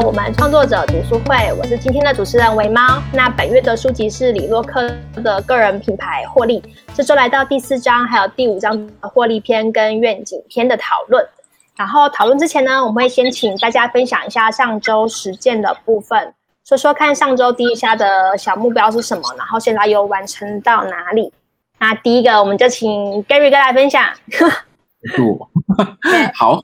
我们创作者读书会，我是今天的主持人维猫。那本月的书籍是李洛克的个人品牌获利，这周来到第四章，还有第五章的获利篇跟愿景篇的讨论。然后讨论之前呢，我们会先请大家分享一下上周实践的部分，说说看上周第一下的小目标是什么，然后现在又完成到哪里。那第一个，我们就请 Gary 哥来分享。是我，好。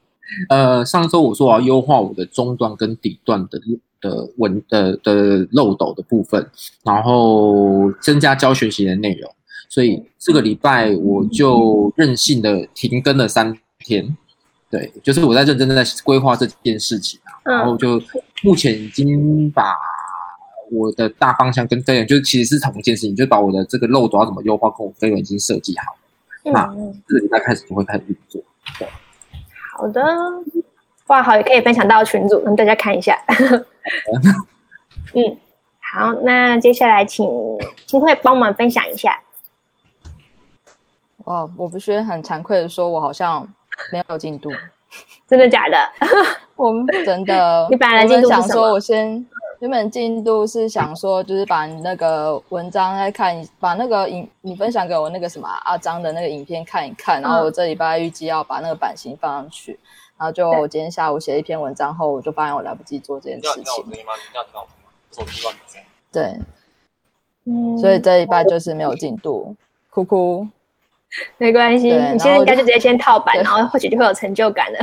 呃，上周我说我要优化我的中段跟底段的的文的的漏斗的部分，然后增加教学习的内容，所以这个礼拜我就任性的停更了三天。对，就是我在认真的在规划这件事情啊，然后就目前已经把我的大方向跟飞员，就是其实是同一件事情，就把我的这个漏斗要怎么优化，跟我飞员已经设计好。那这个礼拜开始就会开始运作。对。好的，哇好也可以分享到群组，让大家看一下。嗯，好，那接下来请金慧帮忙分享一下。哇，我不是很惭愧的说，我好像没有进度，真的假的？我们真的，你本来进度想说，我先原本进度是想说，就是把那个文章再看，把那个影你分享给我那个什么阿张的那个影片看一看，然后我这礼拜预计要把那个版型放上去，然后就我今天下午写一篇文章后，我就发现我来不及做这件事情。对，所以这一拜就是没有进度，哭哭，没关系，你现在应该就直接先套版，然后或许就会有成就感了。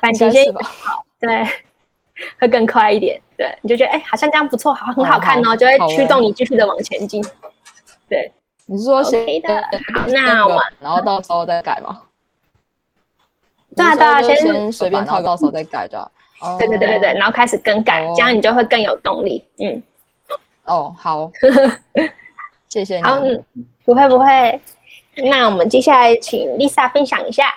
版型先好，对。会更快一点，对，你就觉得哎，好像这样不错，好，很好看哦，就会驱动你继续的往前进。对，你是说谁的？好，那我然后到时候再改吗？对啊，大家先随便套，到时候再改的。对对对对对，然后开始更改，这样你就会更有动力。嗯，哦，好，谢谢你。好，嗯，不会不会。那我们接下来请 Lisa 分享一下。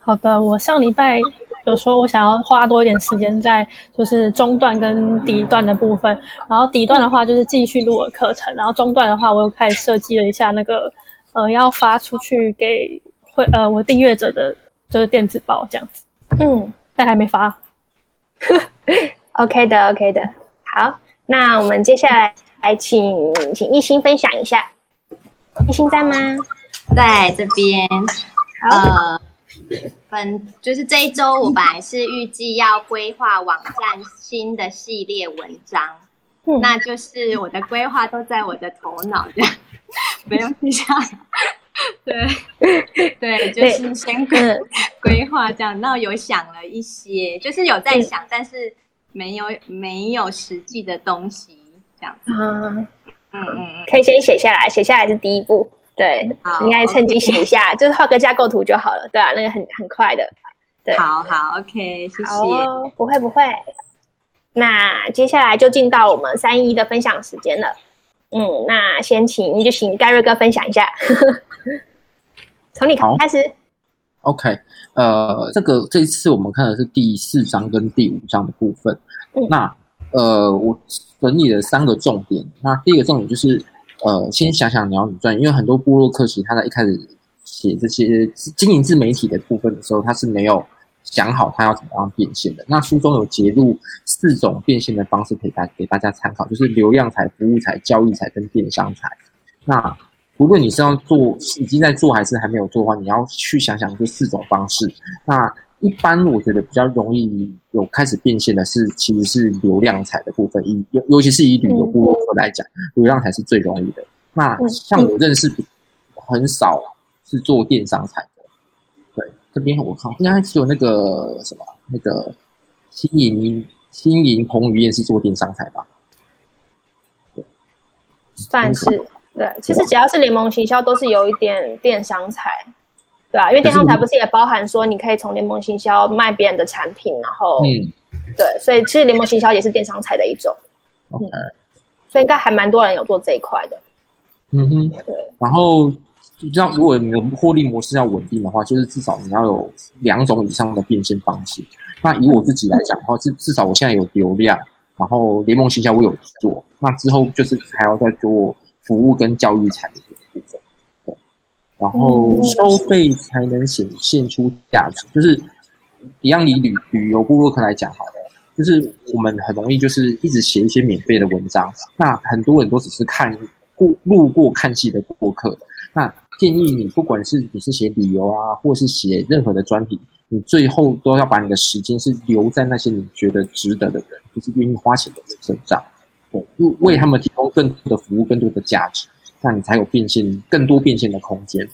好的，我上礼拜。有时候我想要花多一点时间在就是中段跟底段的部分，然后底段的话就是继续录我的课程，然后中段的话我又开始设计了一下那个呃要发出去给会呃我订阅者的就是电子报这样子，嗯，但还没发。OK 的，OK 的，好，那我们接下来来请请艺兴分享一下，艺兴在吗？在这边，好。本就是这一周，我本来是预计要规划网站新的系列文章，那就是我的规划都在我的头脑这样，没有记下。对对，就是先规划这样，那有想了一些，就是有在想，但是没有没有实际的东西这样子。嗯嗯嗯，可以先写下来，写下来是第一步。对，应该趁机写一下，就是画个架构图就好了。对啊，那个很很快的。对，好好，OK，谢谢。不会不会。那接下来就进到我们三一的分享时间了。嗯，那先请就请盖瑞哥分享一下，从你开始。OK，呃，这个这一次我们看的是第四章跟第五章的部分。嗯那呃，我整理了三个重点。那第一个重点就是。呃，先想想你要怎么赚，因为很多部落客其实他在一开始写这些经营自媒体的部分的时候，他是没有想好他要怎么样变现的。那书中有揭露四种变现的方式，可以大给大家参考，就是流量财、服务财、交易财跟电商财。那无论你是要做已经在做还是还没有做的话，你要去想想这四种方式。那一般我觉得比较容易有开始变现的是，其实是流量彩的部分，以尤尤其是以旅游部落客来讲，流量彩是最容易的。那像我认识很少是做电商彩的，对，这边我看应该只有那个什么那个新营新营彭于晏是做电商彩吧？对，算是对，其实只要是联盟行销都是有一点电商彩。对啊，因为电商台不是也包含说你可以从联盟行销卖别人的产品，然后，嗯，对，所以其实联盟行销也是电商财的一种，嗯，所以应该还蛮多人有做这一块的，嗯哼，对。然后，这样如果你的获利模式要稳定的话，就是至少你要有两种以上的变现方式。那以我自己来讲的话，至至少我现在有流量，然后联盟行销我有做，那之后就是还要再做服务跟教育产业。然后收费才能显现出价值，就是一样以旅旅游部落客来讲好了，就是我们很容易就是一直写一些免费的文章，那很多人都只是看过路过看戏的过客，那建议你不管是你是写旅游啊，或是写任何的专题，你最后都要把你的时间是留在那些你觉得值得的人，就是愿意花钱的人身上，对，为他们提供更多的服务，更多的价值。那你才有变现更多变现的空间。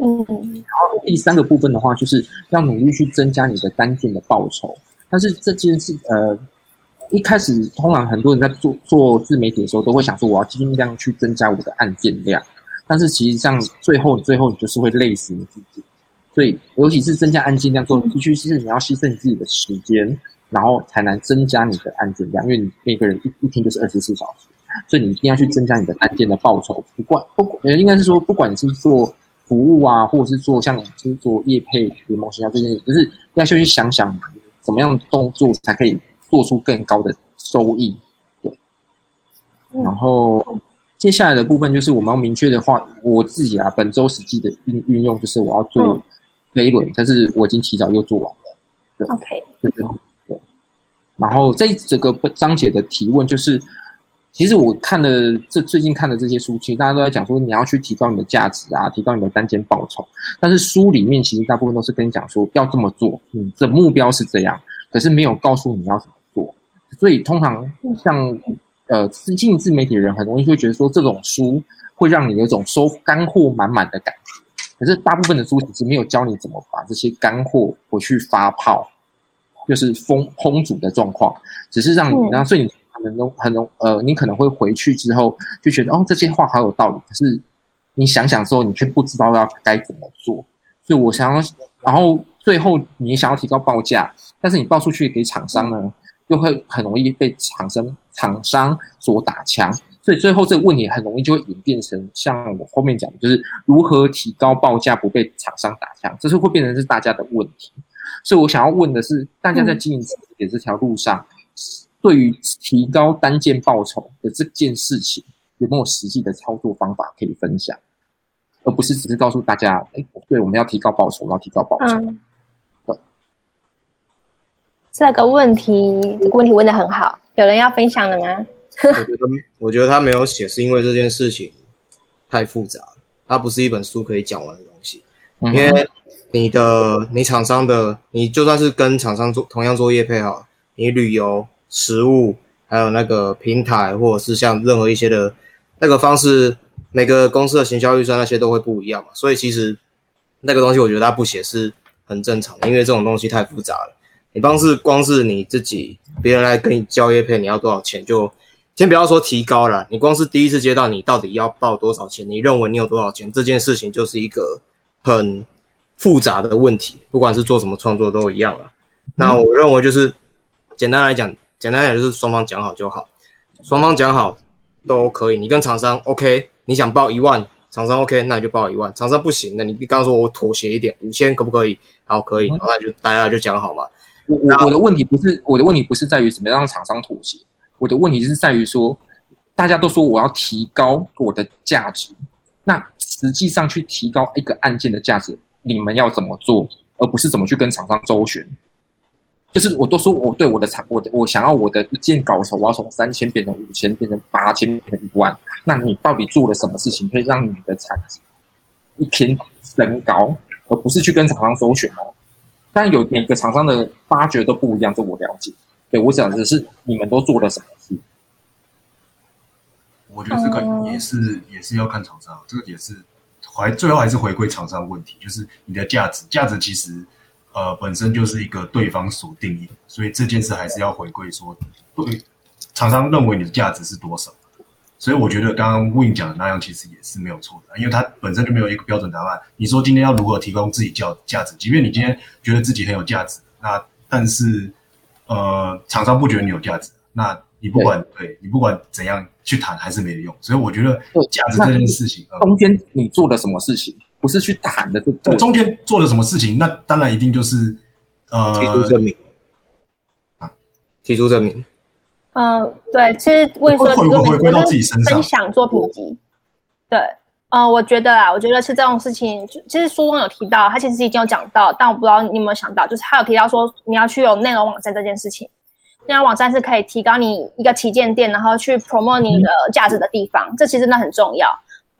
嗯，然后第三个部分的话，就是要努力去增加你的单件的报酬。但是这件事，呃，一开始通常很多人在做做自媒体的时候，都会想说我要尽量去增加我的案件量。但是其实上最后最后你就是会累死你自己。所以尤其是增加案件量，做必须是你要牺牲你自己的时间，然后才能增加你的案件量，因为你每个人一一天就是二十四小时。所以你一定要去增加你的单件的报酬，不管不呃，应该是说，不管你是做服务啊，或者是做像是做业配联盟营销这些，就是要先去想想怎么样动作才可以做出更高的收益。对。然后接下来的部分就是我们要明确的话，我自己啊，本周实际的运运用就是我要做飞轮，但是我已经提早又做完了。对，OK，对对对。然后这整个章节的提问就是。其实我看的这最近看的这些书，其实大家都在讲说你要去提高你的价值啊，提高你的单间报酬。但是书里面其实大部分都是跟你讲说要这么做，你的目标是这样，可是没有告诉你要怎么做。所以通常像呃经营自媒体的人，很容易会觉得说这种书会让你有一种收干货满满的感觉。可是大部分的书其实没有教你怎么把这些干货回去发泡，就是烘烹煮的状况，只是让你，然后所以你。很容很容呃，你可能会回去之后就觉得哦，这些话好有道理。可是你想想之后，你却不知道要该怎么做。所以我想要，然后最后你想要提高报价，但是你报出去给厂商呢，又会很容易被厂商厂商所打枪。所以最后这个问题很容易就会演变成像我后面讲的，就是如何提高报价不被厂商打枪，这是会变成是大家的问题。所以我想要问的是，大家在经营自己的这条路上。对于提高单件报酬的这件事情，有没有实际的操作方法可以分享？而不是只是告诉大家，哎，对，我们要提高报酬，我们要提高报酬。嗯，这个问题，这个问题问的很好，有人要分享的吗？我觉得，我觉得他没有写，是因为这件事情太复杂了，它不是一本书可以讲完的东西。因为你的，你厂商的，你就算是跟厂商做同样作业配好，你旅游。实物，还有那个平台，或者是像任何一些的那个方式，每个公司的行销预算那些都会不一样嘛。所以其实那个东西，我觉得他不写是很正常的，因为这种东西太复杂了。你光是光是你自己，别人来跟你交业配，你要多少钱？就先不要说提高了，你光是第一次接到，你到底要报多少钱？你认为你有多少钱？这件事情就是一个很复杂的问题，不管是做什么创作都一样了。那我认为就是简单来讲。简单点就是双方讲好就好，双方讲好都可以。你跟厂商 OK，你想报一万，厂商 OK，那你就报一万。厂商不行，那你刚刚说我妥协一点，五千可不可以？好，可以，那就大家就讲好嘛。我我我的问题不是我的问题不是在于怎么样让厂商妥协，我的问题是在于说，大家都说我要提高我的价值，那实际上去提高一个案件的价值，你们要怎么做，而不是怎么去跟厂商周旋。就是我都说我对我的产，我的我想要我的一件稿酬，我要从三千变成五千，变成八千，变成一万。那你到底做了什么事情，可以让你的产值一天升高，而不是去跟厂商周旋哦？但有每个厂商的发掘都不一样，这我了解。对我讲的是你们都做了什么事？我觉得这个也是也是要看厂商，这个也是还最后还是回归厂商问题，就是你的价值，价值其实。呃，本身就是一个对方所定义，所以这件事还是要回归说，对厂商认为你的价值是多少。所以我觉得刚刚 Win 讲的那样其实也是没有错的，因为他本身就没有一个标准答案。你说今天要如何提供自己价价值，即便你今天觉得自己很有价值，那但是呃厂商不觉得你有价值，那你不管对你不管怎样去谈还是没有用。所以我觉得价值这件事情，中间你做了什么事情？不是去谈的，这中间做了什么事情？那当然一定就是呃，提出证明啊，提出证明。嗯，对，其实为什么回归到自己身上分享作品集？对，嗯，我觉得啊，我觉得是这种事情，其实书中有提到，他其实已经有讲到，但我不知道你有没有想到，就是他有提到说你要去有内容网站这件事情。内容网站是可以提高你一个旗舰店，然后去 promote 你的价值的地方，这其实真的很重要。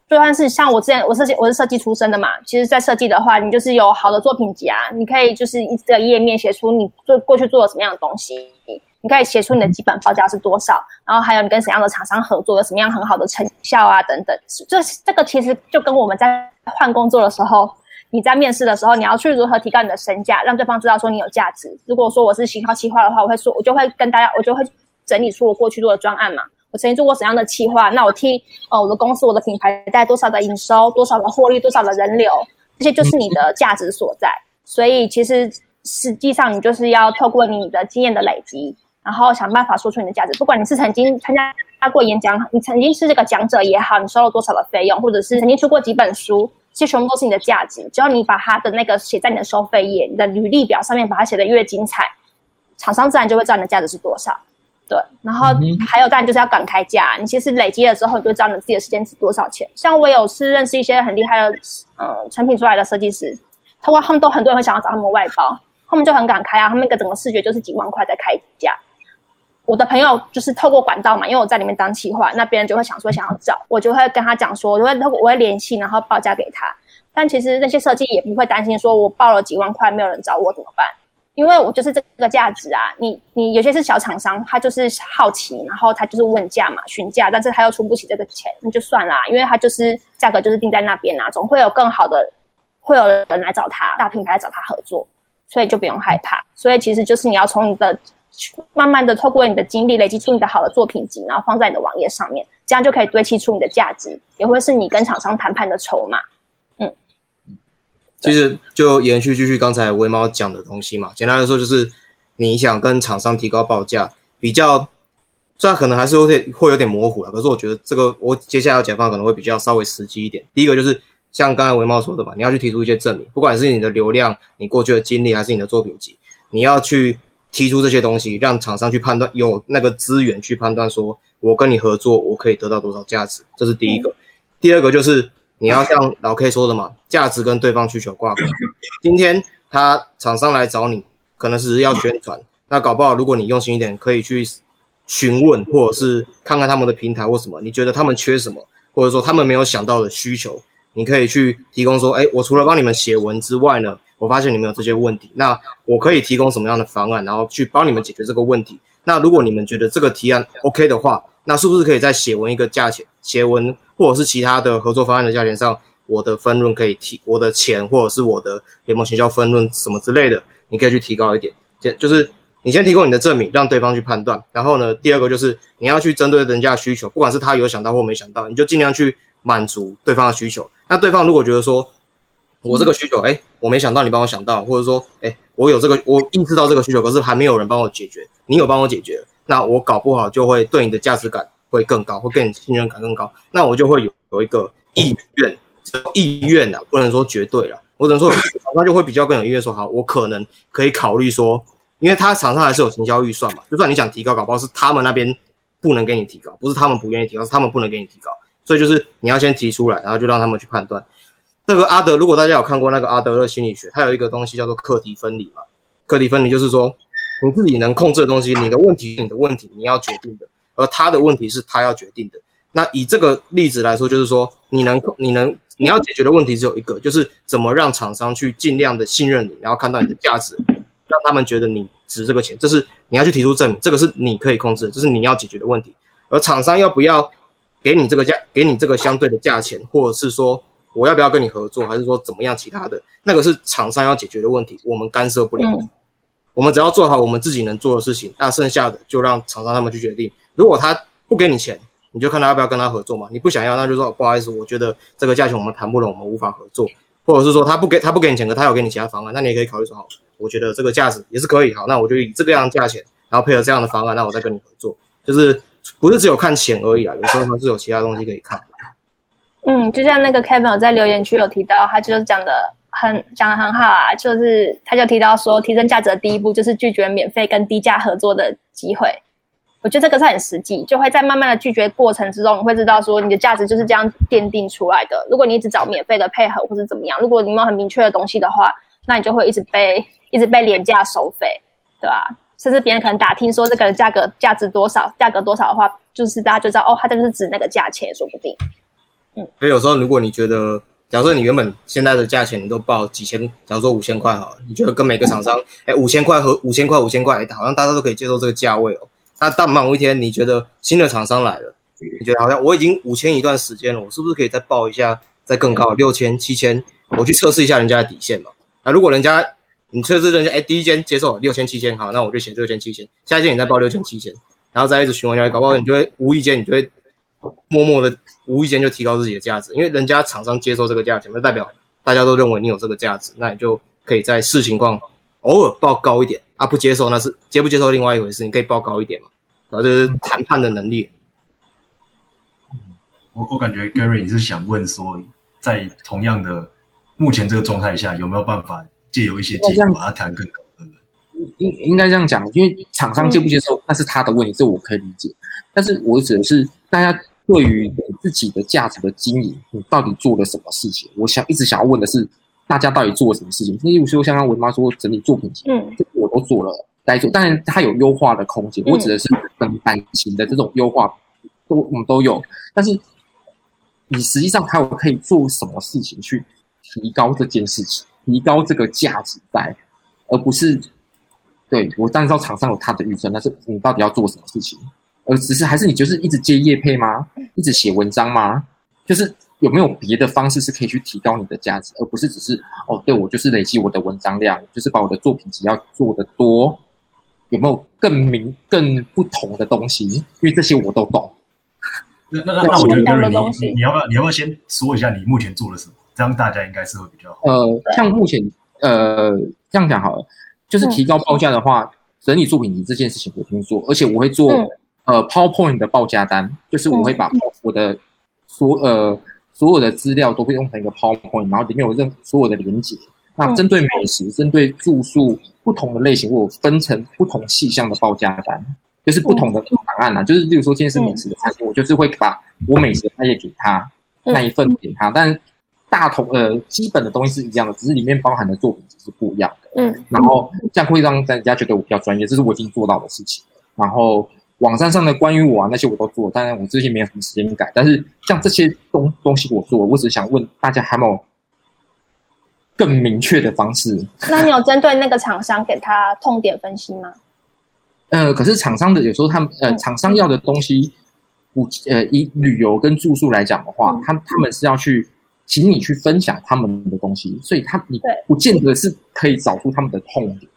就算是像我之前，我设计我是设计出身的嘛，其实，在设计的话，你就是有好的作品集啊，你可以就是一个页面写出你做过去做了什么样的东西，你可以写出你的基本报价是多少，然后还有你跟什么样的厂商合作，有什么样很好的成效啊等等。这这个其实就跟我们在换工作的时候，你在面试的时候，你要去如何提高你的身价，让对方知道说你有价值。如果说我是型号企划的话，我会说，我就会跟大家，我就会整理出我过去做的专案嘛。我曾经做过怎样的企划？那我替呃我的公司、我的品牌带多少的营收、多少的获利、多少的人流，这些就是你的价值所在。所以其实实际上你就是要透过你的经验的累积，然后想办法说出你的价值。不管你是曾经参加过演讲，你曾经是这个讲者也好，你收了多少的费用，或者是曾经出过几本书，这些全部都是你的价值。只要你把它的那个写在你的收费页、你的履历表上面，把它写的越精彩，厂商自然就会知道你的价值是多少。对，然后还有当然就是要敢开价。你其实累积了之后，你就知道你自己的时间值多少钱。像我有是认识一些很厉害的，嗯，成品出来的设计师，他们他们都很多人会想要找他们外包，他们就很敢开啊。他们一个整个视觉就是几万块在开价。我的朋友就是透过管道嘛，因为我在里面当企划，那别人就会想说想要找，我就会跟他讲说，我会我会联系，然后报价给他。但其实那些设计也不会担心说我报了几万块没有人找我怎么办？因为我就是这个价值啊，你你有些是小厂商，他就是好奇，然后他就是问价嘛，询价，但是他又出不起这个钱，那就算啦，因为他就是价格就是定在那边啊，总会有更好的，会有人来找他，大品牌找他合作，所以就不用害怕。所以其实就是你要从你的慢慢的透过你的经历累积出你的好的作品集，然后放在你的网页上面，这样就可以堆砌出你的价值，也会是你跟厂商谈判的筹码。其实就延续继续刚才微猫讲的东西嘛，简单来说就是你想跟厂商提高报价，比较虽然可能还是有点会有点模糊了，可是我觉得这个我接下来要解放可能会比较稍微实际一点。第一个就是像刚才微猫说的嘛，你要去提出一些证明，不管是你的流量、你过去的经历，还是你的作品集，你要去提出这些东西，让厂商去判断，有那个资源去判断，说我跟你合作，我可以得到多少价值，这是第一个。第二个就是。你要像老 K 说的嘛，价值跟对方需求挂钩。今天他厂商来找你，可能是要宣传，那搞不好如果你用心一点，可以去询问，或者是看看他们的平台或什么，你觉得他们缺什么，或者说他们没有想到的需求，你可以去提供说，哎，我除了帮你们写文之外呢，我发现你们有这些问题，那我可以提供什么样的方案，然后去帮你们解决这个问题。那如果你们觉得这个提案 OK 的话，那是不是可以再写文一个价钱，写文？或者是其他的合作方案的价钱上，我的分润可以提，我的钱或者是我的联盟行销分润什么之类的，你可以去提高一点。先就是你先提供你的证明，让对方去判断。然后呢，第二个就是你要去针对人家的需求，不管是他有想到或没想到，你就尽量去满足对方的需求。那对方如果觉得说，我这个需求，哎，我没想到你帮我想到，或者说，哎，我有这个，我意识到这个需求，可是还没有人帮我解决，你有帮我解决，那我搞不好就会对你的价值感。会更高，会更信任感更高，那我就会有有一个意愿，意愿啊，不能说绝对了，我只能说厂商就会比较更有意愿说，好，我可能可以考虑说，因为他厂商还是有行销预算嘛，就算你想提高，搞不好是他们那边不能给你提高，不是他们不愿意提高，是他们不能给你提高，所以就是你要先提出来，然后就让他们去判断。这个阿德，如果大家有看过那个阿德勒心理学，它有一个东西叫做课题分离嘛，课题分离就是说你自己能控制的东西，你的问题，你的问题，你要决定的。而他的问题是他要决定的。那以这个例子来说，就是说你能你能你要解决的问题只有一个，就是怎么让厂商去尽量的信任你，然后看到你的价值，让他们觉得你值这个钱。这是你要去提出证明，这个是你可以控制的，这是你要解决的问题。而厂商要不要给你这个价，给你这个相对的价钱，或者是说我要不要跟你合作，还是说怎么样其他的，那个是厂商要解决的问题，我们干涉不了。我们只要做好我们自己能做的事情，那剩下的就让厂商他们去决定。如果他不给你钱，你就看他要不要跟他合作嘛。你不想要，那就说不好意思，我觉得这个价钱我们谈不拢，我们无法合作。或者是说他不给他不给你钱，可他有给你其他方案，那你也可以考虑说好，我觉得这个价值也是可以。好，那我就以这个样价钱，然后配合这样的方案，那我再跟你合作。就是不是只有看钱而已啊，有时候还是有其他东西可以看。嗯，就像那个 Kevin 在留言区有提到，他就是讲的很讲的很好啊，就是他就提到说，提升价值的第一步就是拒绝免费跟低价合作的机会。我觉得这个是很实际，就会在慢慢的拒绝过程之中，你会知道说你的价值就是这样奠定出来的。如果你一直找免费的配合或是怎么样，如果你没有很明确的东西的话，那你就会一直被一直被廉价收费，对吧？甚至别人可能打听说这个价格价值多少，价格多少的话，就是大家就知道哦，它就是指那个价钱，说不定。嗯，所以有时候如果你觉得，假设你原本现在的价钱你都报几千，假如说五千块好了，你觉得跟每个厂商，哎，五千块和五千块五千块，好像大家都可以接受这个价位哦。那到某一天，你觉得新的厂商来了，你觉得好像我已经五千一段时间了，我是不是可以再报一下，再更高六千、七千，我去测试一下人家的底线嘛？那如果人家你测试人家，哎，第一间接受六千、七千，好，那我就写六千、七千，下一间你再报六千、七千，然后再一直循环下去，搞不好你就会无意间，你就会默默的无意间就提高自己的价值，因为人家厂商接受这个价钱，那代表大家都认为你有这个价值，那你就可以在视情况偶尔报高一点。啊，不接受那是接不接受另外一回事，你可以报高一点嘛，然后就是谈判的能力。我我感觉 Gary 你是想问说，在同样的目前这个状态下，有没有办法借由一些技术把它谈更高？应应该这样讲，因为厂商接不接受那是他的问题，这我可以理解。但是我指的是大家对于你自己的价值的经营，你到底做了什么事情？我想一直想要问的是。大家到底做了什么事情？例如说，像刚文妈说整理作品集，嗯，这我都做了，该做。当然，它有优化的空间。我指的是跟版型的这种优化，都我们都有。但是，你实际上还有可以做什么事情去提高这件事情，提高这个价值在，而不是对我当然知道厂商有他的预算，但是你到底要做什么事情？而只是还是你就是一直接业配吗？一直写文章吗？就是。有没有别的方式是可以去提高你的价值，而不是只是哦，对我就是累积我的文章量，就是把我的作品集要做的多？有没有更明、更不同的东西？因为这些我都懂。那那那，我觉得你你要不要你要不要先说一下你目前做了什么？这样大家应该是会比较呃，像目前呃这样讲好了，就是提高报价的话，整理作品集这件事情我会做，而且我会做呃 PowerPoint 的报价单，就是我会把我的所呃。所有的资料都会用成一个 PowerPoint，然后里面有任所有的连接。那针对美食、针对住宿不同的类型，我分成不同细项的报价单，就是不同的档案啊。就是例如说，今天是美食的餐厅，我就是会把我美食的那页给他那一份给他，但大同呃基本的东西是一样的，只是里面包含的作品只是不一样的。嗯，然后这样会让大家觉得我比较专业，这是我已经做到的事情。然后。网站上的关于我啊那些我都做，当然我最近没有什么时间改。但是像这些东东西我做，我只是想问大家，还有没有更明确的方式？那你有针对那个厂商给他痛点分析吗？呃，可是厂商的有时候他们呃厂商要的东西，不呃以旅游跟住宿来讲的话，他他们是要去请你去分享他们的东西，所以他你不见得是可以找出他们的痛点。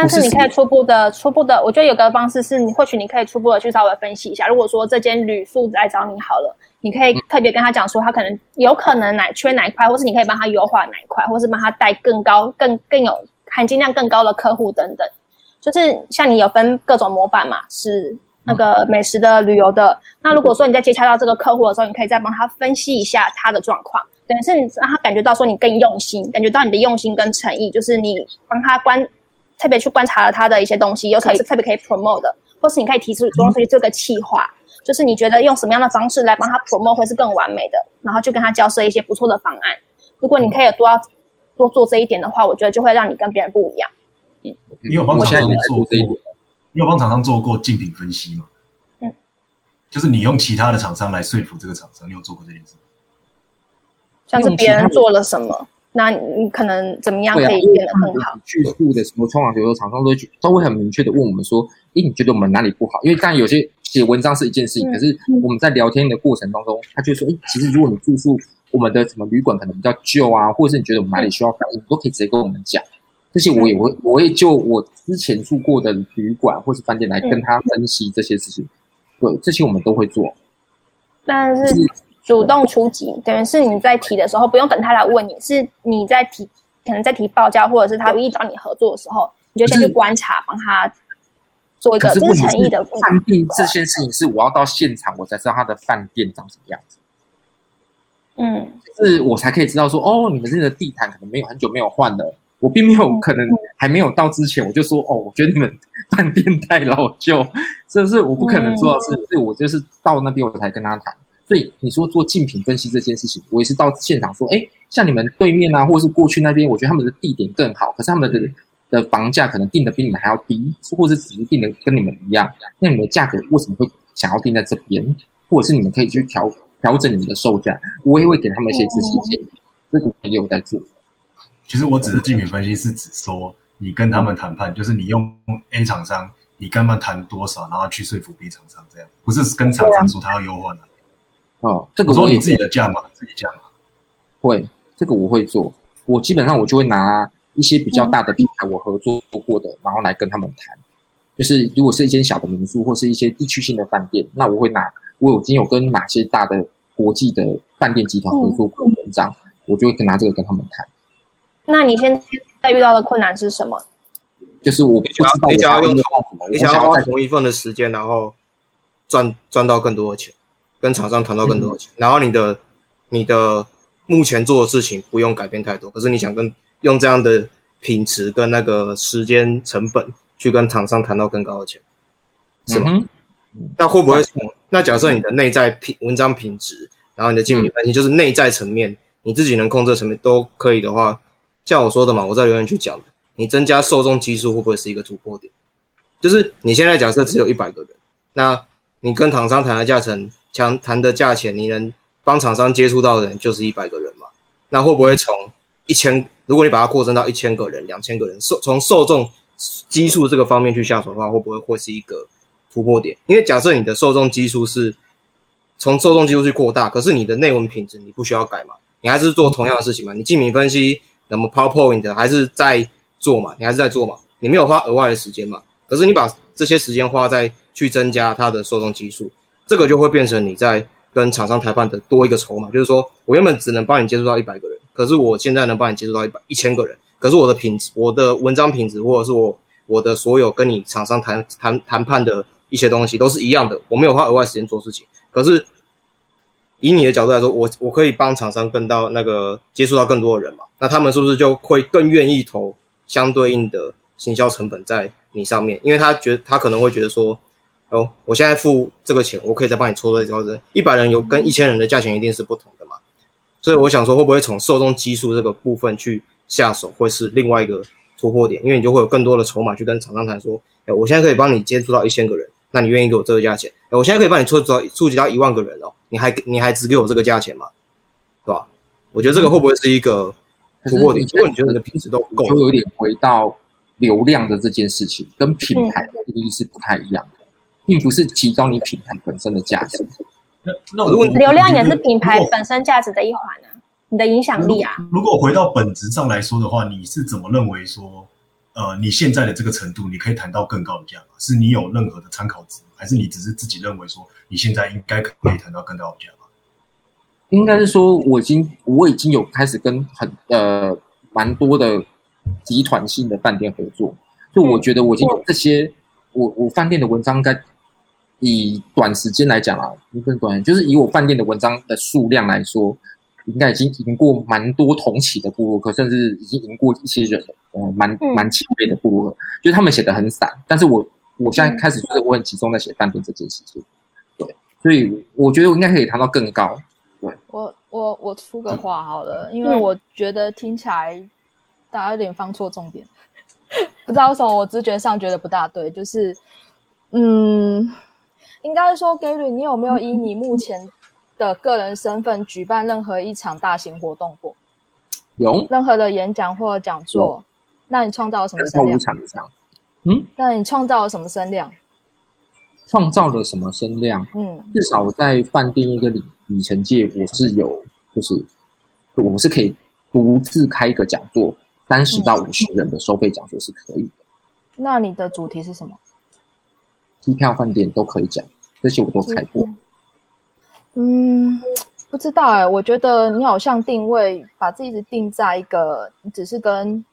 但是你可以初步的、初步的，我觉得有个方式是，你或许你可以初步的去稍微分析一下。如果说这间旅宿来找你好了，你可以特别跟他讲说，他可能有可能哪缺哪一块，或是你可以帮他优化哪一块，或是帮他带更高、更更有含金量更高的客户等等。就是像你有分各种模板嘛，是那个美食的、旅游的。那如果说你在接洽到这个客户的时候，你可以再帮他分析一下他的状况，等于是你让他感觉到说你更用心，感觉到你的用心跟诚意，就是你帮他关。特别去观察了他的一些东西，有可能是特别可以 promote 的，或是你可以提出主动出去做个企划，就是你觉得用什么样的方式来帮他 promote 会是更完美的，然后就跟他交涉一些不错的方案。如果你可以多要多做这一点的话，我觉得就会让你跟别人不一样。嗯，你有帮厂商做过？你有帮厂商做过竞品分析吗？嗯，就是你用其他的厂商来说服这个厂商，你有做过这件事？像是别人做了什么？那你可能怎么样可以变得更好？去户的什么冲浪球的厂商都会都会很明确的问我们说：“诶，你觉得我们哪里不好？”因为当然有些写文章是一件事情，可是我们在聊天的过程当中，他就说：“诶，其实如果你住宿我们的什么旅馆可能比较旧啊，或者是你觉得我们哪里需要改，你都可以直接跟我们讲。这些我也会，我会就我之前住过的旅馆或是饭店来跟他分析这些事情。对，这些我们都会做。但是。主动出击，等于是你在提的时候，不用等他来问你，是你在提，可能在提报价，或者是他一找你合作的时候，你就先去观察，帮他做一个真诚意的。这件事情是我要到现场，我才知道他的饭店长什么样子。嗯，是我才可以知道说，哦，你们这个地毯可能没有很久没有换了，我并没有可能还没有到之前，我就说哦，我觉得你们饭店太老旧，这是我不可能做到事。所以我就是到那边我才跟他谈。所以你说做竞品分析这件事情，我也是到现场说，哎，像你们对面啊，或者是过去那边，我觉得他们的地点更好，可是他们的的房价可能定的比你们还要低，或者只是定的跟你们一样，那你们的价格为什么会想要定在这边？或者是你们可以去调调整你们的售价，我也会给他们一些咨询建议。这个也有在做。其实我只是竞品分析是指说，你跟他们谈判，就是你用 A 厂商，你跟他们谈多少，然后去说服 B 厂商，这样不是跟厂商说他要优化的。哦，这个说你自己的价码，自己价码。会，这个我会做。我基本上我就会拿一些比较大的品牌我合作过的，然后来跟他们谈。就是如果是一间小的民宿或是一些地区性的饭店，那我会拿我已经有跟哪些大的国际的饭店集团合作过文章，我就会拿这个跟他们谈。那你现在遇到的困难是什么？就是我不知道你想要用你想要花同一份的时间，然后赚赚到更多的钱。跟厂商谈到更多的钱，然后你的你的目前做的事情不用改变太多，可是你想跟用这样的品质跟那个时间成本去跟厂商谈到更高的钱，是吗？那会不会从那假设你的内在品文章品质，然后你的竞品分析就是内在层面你自己能控制的层面都可以的话，像我说的嘛，我在留言区讲，你增加受众基数会不会是一个突破点？就是你现在假设只有一百个人，那你跟厂商谈的价钱。强谈的价钱，你能帮厂商接触到的人就是一百个人嘛？那会不会从一千，如果你把它扩增到一千个人、两千个人，受从受众基数这个方面去下手的话，会不会会是一个突破点？因为假设你的受众基数是从受众基数去扩大，可是你的内文品质你不需要改嘛？你还是做同样的事情嘛？你竞品分析，那么 PowerPoint 还是在做嘛？你还是在做嘛？你没有花额外的时间嘛？可是你把这些时间花在去增加它的受众基数。这个就会变成你在跟厂商谈判的多一个筹码，就是说我原本只能帮你接触到一百个人，可是我现在能帮你接触到一百一千个人，可是我的品质、我的文章品质，或者是我我的所有跟你厂商谈谈谈判的一些东西都是一样的，我没有花额外时间做事情。可是以你的角度来说，我我可以帮厂商跟到那个接触到更多的人嘛？那他们是不是就会更愿意投相对应的行销成本在你上面？因为他觉得他可能会觉得说。哦，我现在付这个钱，我可以再帮你抽多少人。一百人有跟一千人的价钱一定是不同的嘛，所以我想说，会不会从受众基数这个部分去下手，会是另外一个突破点？因为你就会有更多的筹码去跟厂商谈说，哎，我现在可以帮你接触到一千个人，那你愿意给我这个价钱？哎，我现在可以帮你触到触及到一万个人哦，你还你还只给我这个价钱吗？对吧？我觉得这个会不会是一个突破点？如果你觉得你的品质都够，就有点回到流量的这件事情，跟品牌的意义是不太一样的。并不是提高你品牌本身的价值。那那如果流量也是品牌本身价值的一环啊，你的影响力啊。如果回到本质上来说的话，你是怎么认为说，呃，你现在的这个程度，你可以谈到更高的价格？是你有任何的参考值，还是你只是自己认为说，你现在应该可以谈到更高的价格？应该是说，我已经我已经有开始跟很呃蛮多的集团性的饭店合作，就我觉得我已经有这些，我我饭店的文章该。以短时间来讲啊，不是短，就是以我饭店的文章的数量来说，应该已经赢过蛮多同期的部落客，甚至已经赢过一些人，呃，蛮蛮前辈的部落客。就是他们写的很散，但是我我现在开始就是我很集中在写饭店这件事情，对，所以我觉得我应该可以谈到更高。对，我我我出个话好了，因为我觉得听起来大家有点放错重点，不知道为什么我直觉上觉得不大对，就是嗯。应该说，Gary，你有没有以你目前的个人身份举办任何一场大型活动过？有。任何的演讲或讲座？那你创造了什么声量？嗯？那你创造了什么声量？创造了什么声量？嗯，至少在饭店一个里里程界，我是有，就是我是可以独自开一个讲座，三十到五十人的收费讲座是可以的。那你的主题是什么？机票、饭店都可以讲，这些我都猜过。嗯，不知道哎，我觉得你好像定位把自己定在一个，只是跟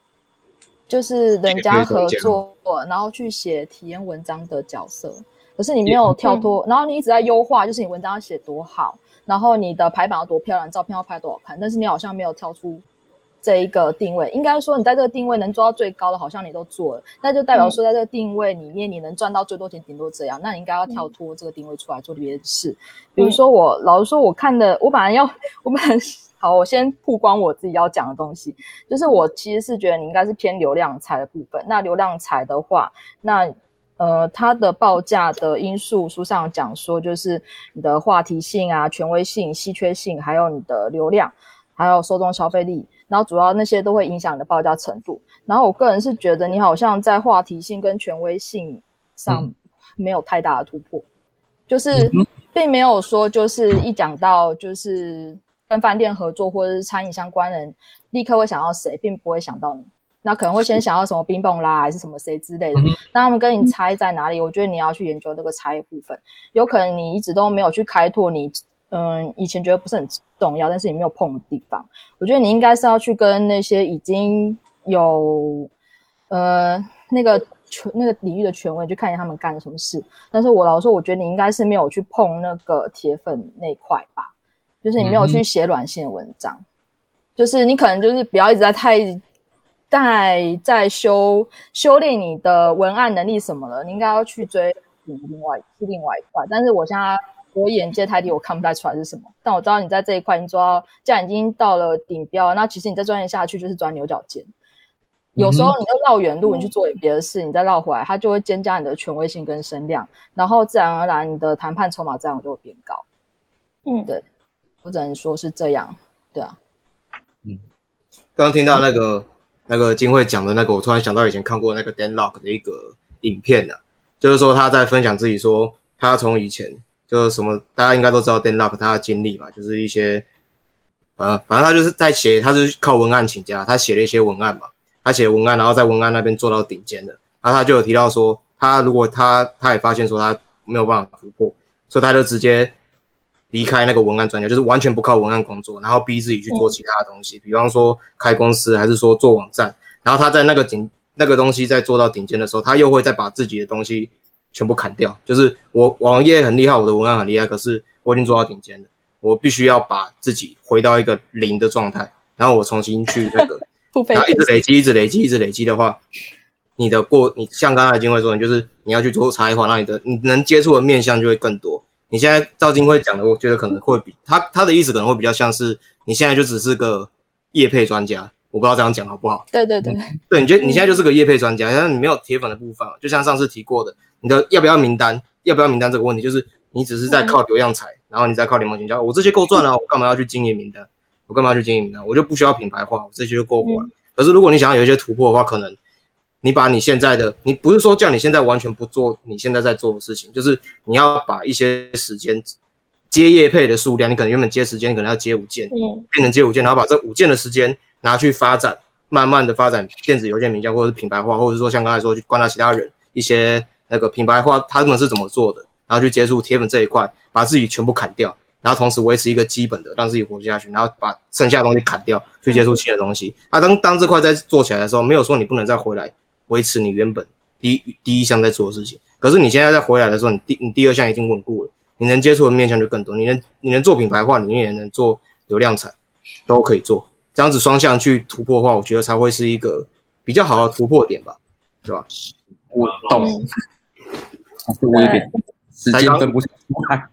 就是人家合作，然后去写体验文章的角色。可是你没有跳脱，然后你一直在优化，就是你文章要写多好，然后你的排版要多漂亮，照片要拍多好看，但是你好像没有跳出这一个定位，应该说你在这个定位能做到最高的，好像你都做了，那就代表说在这个定位里面你能赚到最多钱，顶多这样。那你应该要跳脱这个定位出来做别的事。比如说我老实说，我看的我本来要我本来好，我先曝光我自己要讲的东西，就是我其实是觉得你应该是偏流量财的部分。那流量财的话，那呃它的报价的因素书上讲说，就是你的话题性啊、权威性、稀缺性，还有你的流量，还有受众消费力。然后主要那些都会影响你的报价程度。然后我个人是觉得你好像在话题性跟权威性上没有太大的突破，就是并没有说就是一讲到就是跟饭店合作或者是餐饮相关人，立刻会想到谁，并不会想到你。那可能会先想到什么冰棒啦，还是什么谁之类的。那他们跟你猜在哪里？我觉得你要去研究这个差异部分。有可能你一直都没有去开拓你。嗯，以前觉得不是很重要，但是你没有碰的地方，我觉得你应该是要去跟那些已经有呃那个权那个领域的权威去看一下他们干了什么事。但是我老实说，我觉得你应该是没有去碰那个铁粉那块吧，就是你没有去写软性的文章，就是你可能就是不要一直在太在在修修炼你的文案能力什么了，你应该要去追另外是另外一块。但是我现在。我眼界太低，我看不太出来是什么。但我知道你在这一块，你做到这样已经到了顶标。那其实你再钻研下去，就是钻牛角尖。有时候你就绕远路，你去做点别的事，你再绕回来，它就会增加你的权威性跟声量，然后自然而然你的谈判筹码这样就会变高。嗯，对，我只能说是这样。对啊。嗯，刚刚听到那个那个金慧讲的那个，我突然想到以前看过那个 Dan Lock 的一个影片呢，就是说他在分享自己说他从以前。就什么，大家应该都知道 Dan Lock 他的经历吧，就是一些，呃，反正他就是在写，他是靠文案请家，他写了一些文案嘛，他写文案，然后在文案那边做到顶尖的，然后他就有提到说，他如果他他也发现说他没有办法突破，所以他就直接离开那个文案专家，就是完全不靠文案工作，然后逼自己去做其他的东西，比方说开公司，还是说做网站，然后他在那个顶那个东西在做到顶尖的时候，他又会再把自己的东西。全部砍掉，就是我网页很厉害，我的文案很厉害，可是我已经做到顶尖了，我必须要把自己回到一个零的状态，然后我重新去那个，然后一直累积，一直累积，一直累积的话，你的过，你像刚才金辉说，就是你要去做差异化，那你的你能接触的面向就会更多。你现在赵金辉讲的，我觉得可能会比他他的意思可能会比较像是你现在就只是个业配专家，我不知道这样讲好不好？对对对，对，你觉得你现在就是个业配专家，但是你没有铁粉的部分，就像上次提过的。你的要不要名单？要不要名单这个问题，就是你只是在靠流量财，然后你在靠联盟营销。我这些够赚了，我干嘛要去经营名单？我干嘛要去经营名单？我就不需要品牌化，我这些就够过了。可是如果你想要有一些突破的话，可能你把你现在的，你不是说叫你现在完全不做你现在在做的事情，就是你要把一些时间接业配的数量，你可能原本接时间可能要接五件，嗯，变成接五件，然后把这五件的时间拿去发展，慢慢的发展电子邮件名单，或者是品牌化，或者说像刚才说去观察其他人一些。那个品牌化他们是怎么做的？然后去接触铁粉这一块，把自己全部砍掉，然后同时维持一个基本的，让自己活下去，然后把剩下的东西砍掉，去接触新的东西。啊，当当这块在做起来的时候，没有说你不能再回来维持你原本第一第一项在做的事情。可是你现在再回来的时候，你第你第二项已经稳固了，你能接触的面向就更多。你能你能做品牌化，你也能做流量产，都可以做。这样子双向去突破的话，我觉得才会是一个比较好的突破点吧，是吧？我懂。我有点时间分不出来，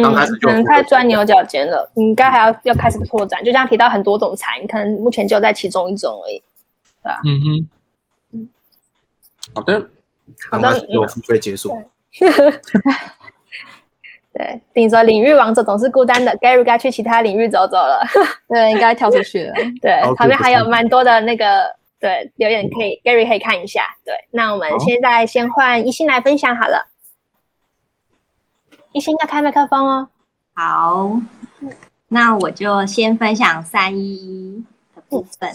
刚开始可能太钻牛角尖了。你应该还要要开始拓展，就像提到很多种财，你可能目前就在其中一种而已，对吧？嗯哼，嗯，好的，好的，有付费结束。对，顶着领域王者总是孤单的，Gary 该去其他领域走走了。对，应该跳出去了。对，旁边还有蛮多的那个。对，留言可以，Gary 可以看一下。对，那我们现在先换一心来分享好了。一心要开麦克风哦。好，那我就先分享三一一的部分。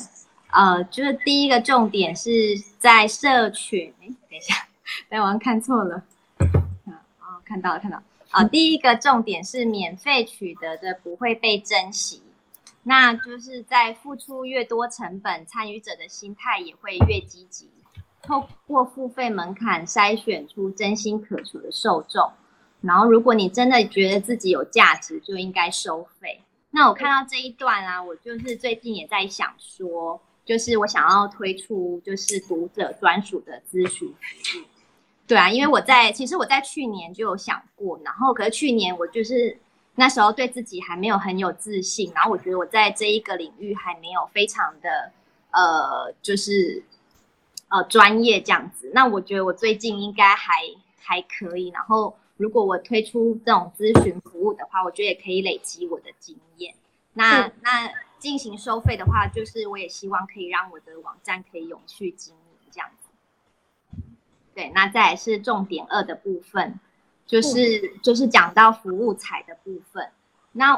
呃，就是第一个重点是在社群。哎，等一下，等我看错了。哦，看到了，看到。啊，第一个重点是免费取得的不会被珍惜。那就是在付出越多成本，参与者的心态也会越积极。透过付费门槛筛选出真心可求的受众，然后如果你真的觉得自己有价值，就应该收费。那我看到这一段啊，我就是最近也在想说，就是我想要推出就是读者专属的咨询服务。对啊，因为我在其实我在去年就有想过，然后可是去年我就是那时候对自己还没有很有自信，然后我觉得我在这一个领域还没有非常的呃，就是呃专业这样子。那我觉得我最近应该还还可以，然后。如果我推出这种咨询服务的话，我觉得也可以累积我的经验。那那进行收费的话，就是我也希望可以让我的网站可以永续经营。对，那再是重点二的部分，就是就是讲到服务财的部分。那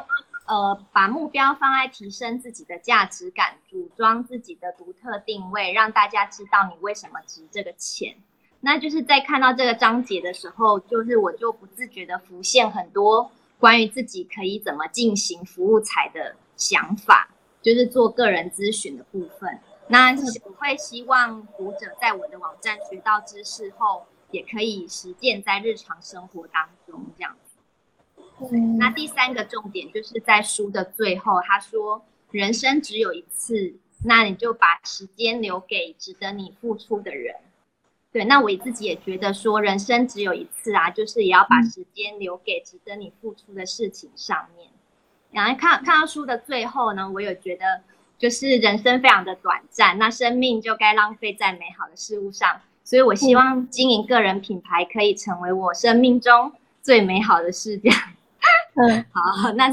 呃，把目标放在提升自己的价值感，组装自己的独特定位，让大家知道你为什么值这个钱。那就是在看到这个章节的时候，就是我就不自觉的浮现很多关于自己可以怎么进行服务财的想法，就是做个人咨询的部分。那我会希望读者在我的网站学到知识后，也可以实践在日常生活当中这样子。那第三个重点就是在书的最后，他说：“人生只有一次，那你就把时间留给值得你付出的人。”对，那我自己也觉得说，人生只有一次啊，就是也要把时间留给值得你付出的事情上面。然后看看到书的最后呢，我有觉得，就是人生非常的短暂，那生命就该浪费在美好的事物上。所以我希望经营个人品牌可以成为我生命中最美好的事。这样，嗯，好，那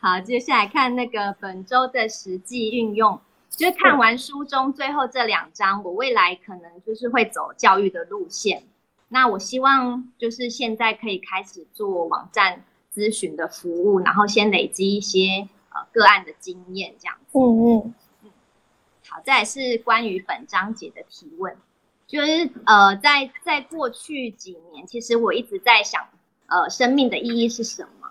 好，接下来看那个本周的实际运用。就是看完书中最后这两章，我未来可能就是会走教育的路线。那我希望就是现在可以开始做网站咨询的服务，然后先累积一些呃个案的经验，这样子。嗯嗯嗯。好，再是关于本章节的提问，就是呃，在在过去几年，其实我一直在想，呃，生命的意义是什么？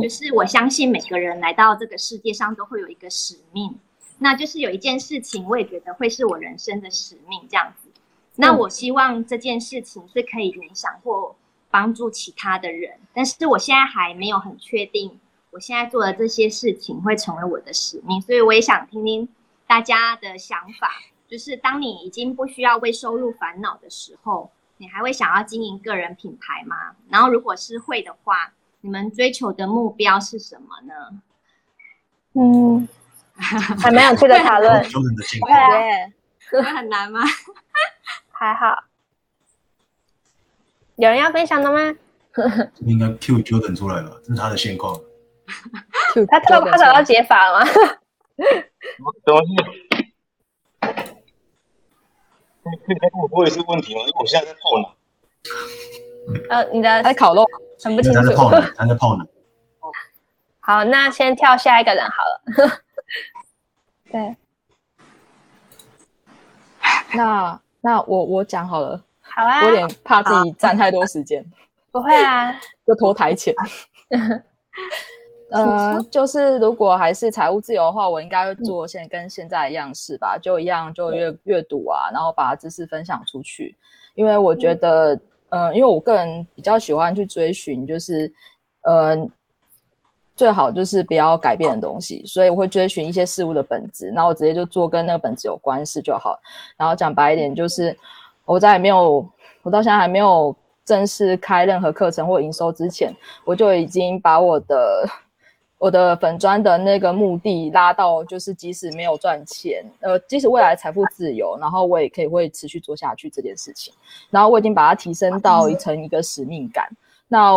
就是我相信每个人来到这个世界上都会有一个使命。那就是有一件事情，我也觉得会是我人生的使命这样子。那我希望这件事情是可以影响或帮助其他的人，但是我现在还没有很确定，我现在做的这些事情会成为我的使命。所以我也想听听大家的想法，就是当你已经不需要为收入烦恼的时候，你还会想要经营个人品牌吗？然后如果是会的话，你们追求的目标是什么呢？嗯。还蛮有趣的讨论，对，很难吗？还好，有人要分享的吗？应该 Q Jordan 出来了，这是他的现况。他他他找到解法了吗？怎么是？可以再跟我说一次问题吗？因为我现在在泡奶。呃，你的在烤肉，很不清楚。他在泡奶，他在泡奶。好，那先跳下一个人好了。对，那那我我讲好了，好啊，我有点怕自己占太多时间，不会啊，就拖台前。呃，就是如果还是财务自由的话，我应该会做现跟现在一样事吧，就一样就阅阅读啊，然后把知识分享出去，因为我觉得，嗯，因为我个人比较喜欢去追寻，就是，呃。最好就是不要改变的东西，所以我会追寻一些事物的本质，然后我直接就做跟那个本质有关系就好。然后讲白一点，就是我在没有，我到现在还没有正式开任何课程或营收之前，我就已经把我的我的粉砖的那个目的拉到，就是即使没有赚钱，呃，即使未来财富自由，然后我也可以会持续做下去这件事情。然后我已经把它提升到一层一个使命感。那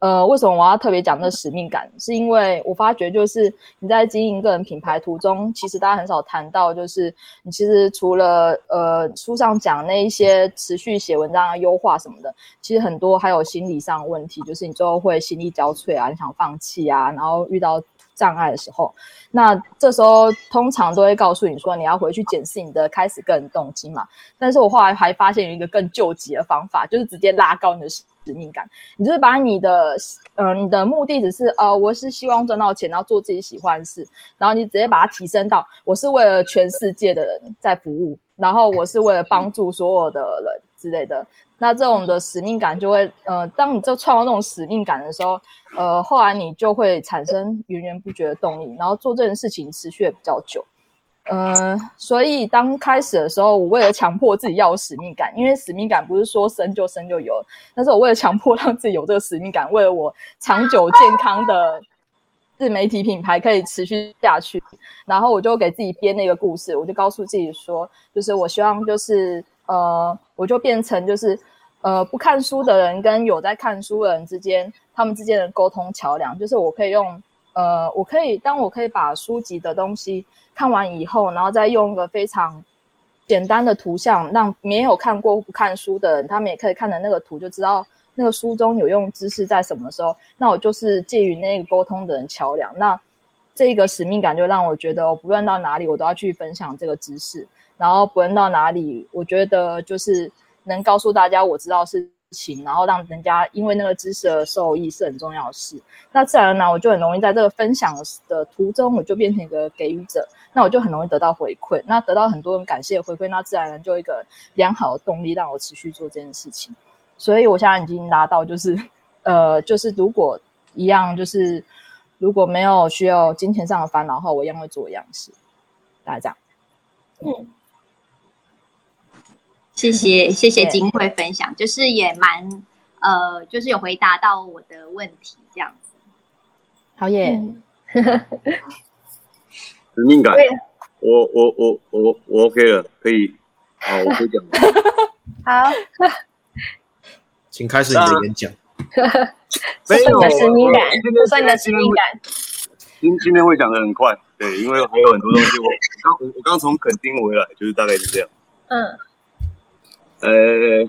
呃，为什么我要特别讲那使命感？是因为我发觉，就是你在经营个人品牌途中，其实大家很少谈到，就是你其实除了呃书上讲那一些持续写文章啊、优化什么的，其实很多还有心理上问题，就是你最后会心力交瘁啊，你想放弃啊，然后遇到障碍的时候，那这时候通常都会告诉你说，你要回去检视你的开始个人动机嘛。但是我后来还发现有一个更救急的方法，就是直接拉高你的。使命感，你就是把你的，呃，你的目的只是，呃，我是希望赚到钱，然后做自己喜欢的事，然后你直接把它提升到，我是为了全世界的人在服务，然后我是为了帮助所有的人之类的，那这种的使命感就会，呃，当你就创造这种使命感的时候，呃，后来你就会产生源源不绝的动力，然后做这件事情持续的比较久。呃，所以当开始的时候，我为了强迫自己要有使命感，因为使命感不是说生就生就有，但是我为了强迫让自己有这个使命感，为了我长久健康的自媒体品牌可以持续下去，然后我就给自己编了一个故事，我就告诉自己说，就是我希望就是呃，我就变成就是。呃，不看书的人跟有在看书的人之间，他们之间的沟通桥梁，就是我可以用，呃，我可以当我可以把书籍的东西看完以后，然后再用一个非常简单的图像，让没有看过不看书的人，他们也可以看的那个图，就知道那个书中有用知识在什么时候。那我就是介于那个沟通的人桥梁。那这个使命感就让我觉得，我不论到哪里，我都要去分享这个知识。然后不论到哪里，我觉得就是。能告诉大家我知道是情，然后让人家因为那个知识而受益是很重要的事。那自然而然我就很容易在这个分享的途中，我就变成一个给予者，那我就很容易得到回馈。那得到很多人感谢回馈，那自然而然就一个良好的动力让我持续做这件事情。所以我现在已经拿到，就是呃，就是如果一样，就是如果没有需要金钱上的烦恼的话，我一样会做一样事。大家这样，嗯。谢谢 谢谢金慧分享，就是也蛮呃，就是有回答到我的问题这样子。好耶，使命感，我我我我我 OK 了，可以，好，我可以讲。好，请开始你的演讲。没有使命感，算你的使命感。今今天会讲的很快，对，因为还有很多东西我刚我我刚从垦丁回来，就是大概是这样。嗯。呃，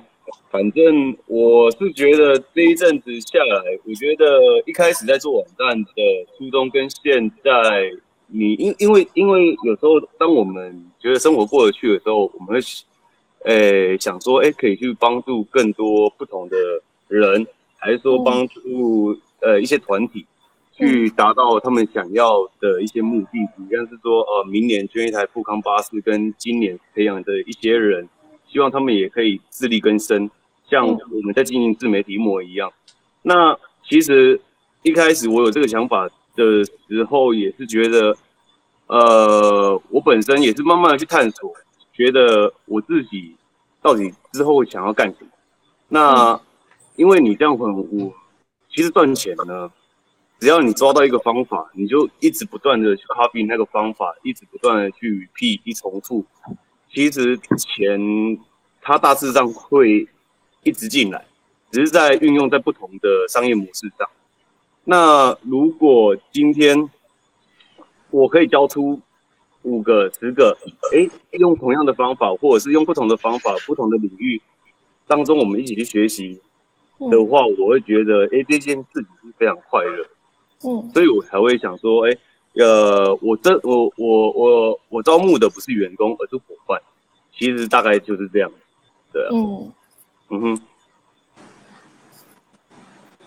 反正我是觉得这一阵子下来，我觉得一开始在做网站的初衷跟现在，你因因为因为有时候当我们觉得生活过得去的时候，我们会呃想说，哎，可以去帮助更多不同的人，还是说帮助呃一些团体去达到他们想要的一些目的，像是说呃明年捐一台富康巴士，跟今年培养的一些人。希望他们也可以自力更生，像我们在经营自媒体一模一样。那其实一开始我有这个想法的时候，也是觉得，呃，我本身也是慢慢的去探索，觉得我自己到底之后想要干什么。那因为你这样很，我其实赚钱呢，只要你抓到一个方法，你就一直不断的去 copy 那个方法，一直不断的去 repeat 一重复。其实钱它大致上会一直进来，只是在运用在不同的商业模式上。那如果今天我可以交出五个、十个，哎，用同样的方法，或者是用不同的方法、不同的领域当中，我们一起去学习的话，我会觉得，哎，这件事情是非常快乐。嗯，所以我才会想说，哎。呃，我这我我我我招募的不是员工，而是伙伴。其实大概就是这样，对啊。嗯嗯哼。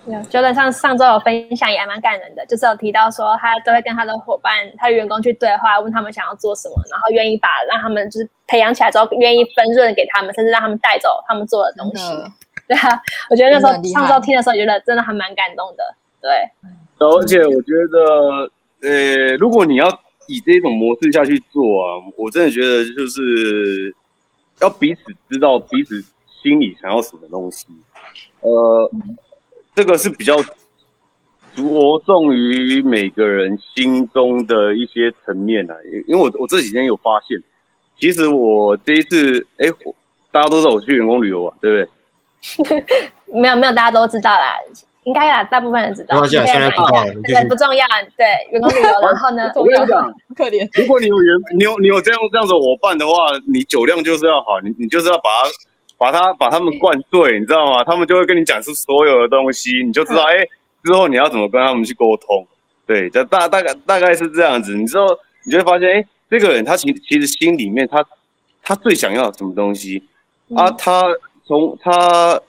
有，就在上上周有分享，也还蛮感人的。就是有提到说，他都会跟他的伙伴、他的员工去对话，问他们想要做什么，然后愿意把让他们就是培养起来之后，愿意分润给他们，甚至让他们带走他们做的东西。对啊，我觉得那时候上周听的时候，觉得真的还蛮感动的。对。而且我觉得。呃，如果你要以这种模式下去做啊，我真的觉得就是要彼此知道彼此心里想要什么东西。呃，这个是比较着重于每个人心中的一些层面啊。因为我我这几天有发现，其实我这一次，哎，大家都知道我去员工旅游啊，对不对？没 有没有，大家都知道啦。应该啊，大部分人知道。现在不重要，对，不重要。对，员工旅游，然后呢？我跟你讲，可怜。如果你有员，你有你有这样这样子伙伴的话，你酒量就是要好，你你就是要把他把他把他们灌醉，你知道吗？他们就会跟你讲出所有的东西，你就知道，哎，之后你要怎么跟他们去沟通。对，就大大概大概是这样子。你知道，你就会发现，哎，这个人他其其实心里面他他最想要什么东西啊？他从他。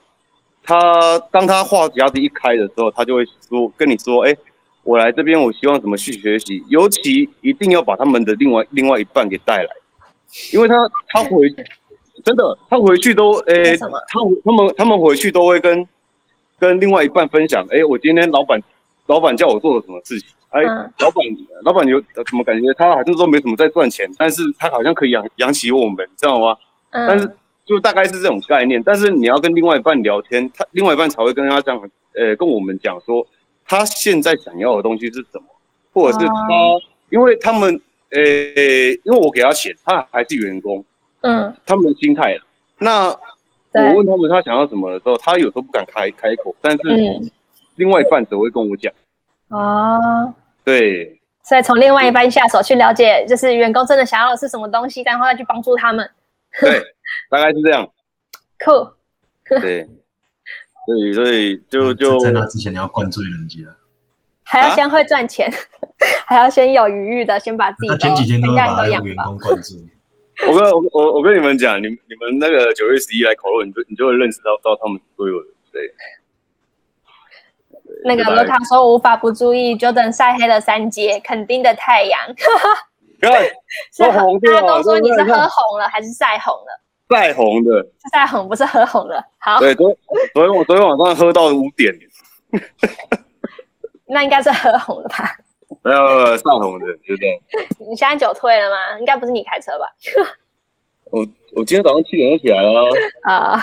他当他话匣子一开的时候，他就会说跟你说：“哎，我来这边，我希望怎么去学习，尤其一定要把他们的另外另外一半给带来，因为他他回真的，他回去都诶，他他们他们回去都会跟跟另外一半分享，哎，我今天老板老板叫我做了什么事情，哎，老板老板有怎么感觉？他好像说没什么在赚钱，但是他好像可以养养起我们，知道吗？嗯，但是就大概是这种概念，但是你要跟另外一半聊天，他另外一半才会跟他讲，呃，跟我们讲说他现在想要的东西是什么，或者是他，因为他们。呃，因为我给他钱，他还是员工，嗯，他们的心态那我问他们他想要什么的时候，他有时候不敢开开口，但是另外一半只会跟我讲。哦，对，所以从另外一半下手去了解，就是员工真的想要的是什么东西，然后再去帮助他们。对，大概是这样。酷。对，所以所以就就在那之前你要灌醉人家。还要先会赚钱，还要先有余裕的，先把自己前几天都把员工灌醉。我跟我我我跟你们讲，你你们那个九月十一来烤肉，你就你就会认识到到他们所有的对。那个罗卡说无法不注意，Jordan 晒黑了三阶，肯定的太阳。看，是红大家都说你是喝红了还是晒红了？晒红的，晒红不是喝红了。好，对，昨昨天我昨天晚上喝到五点。那应该是喝红的吧？没有上红的，就这样。你现在酒退了吗？应该不是你开车吧？我我今天早上七点就起来了。啊，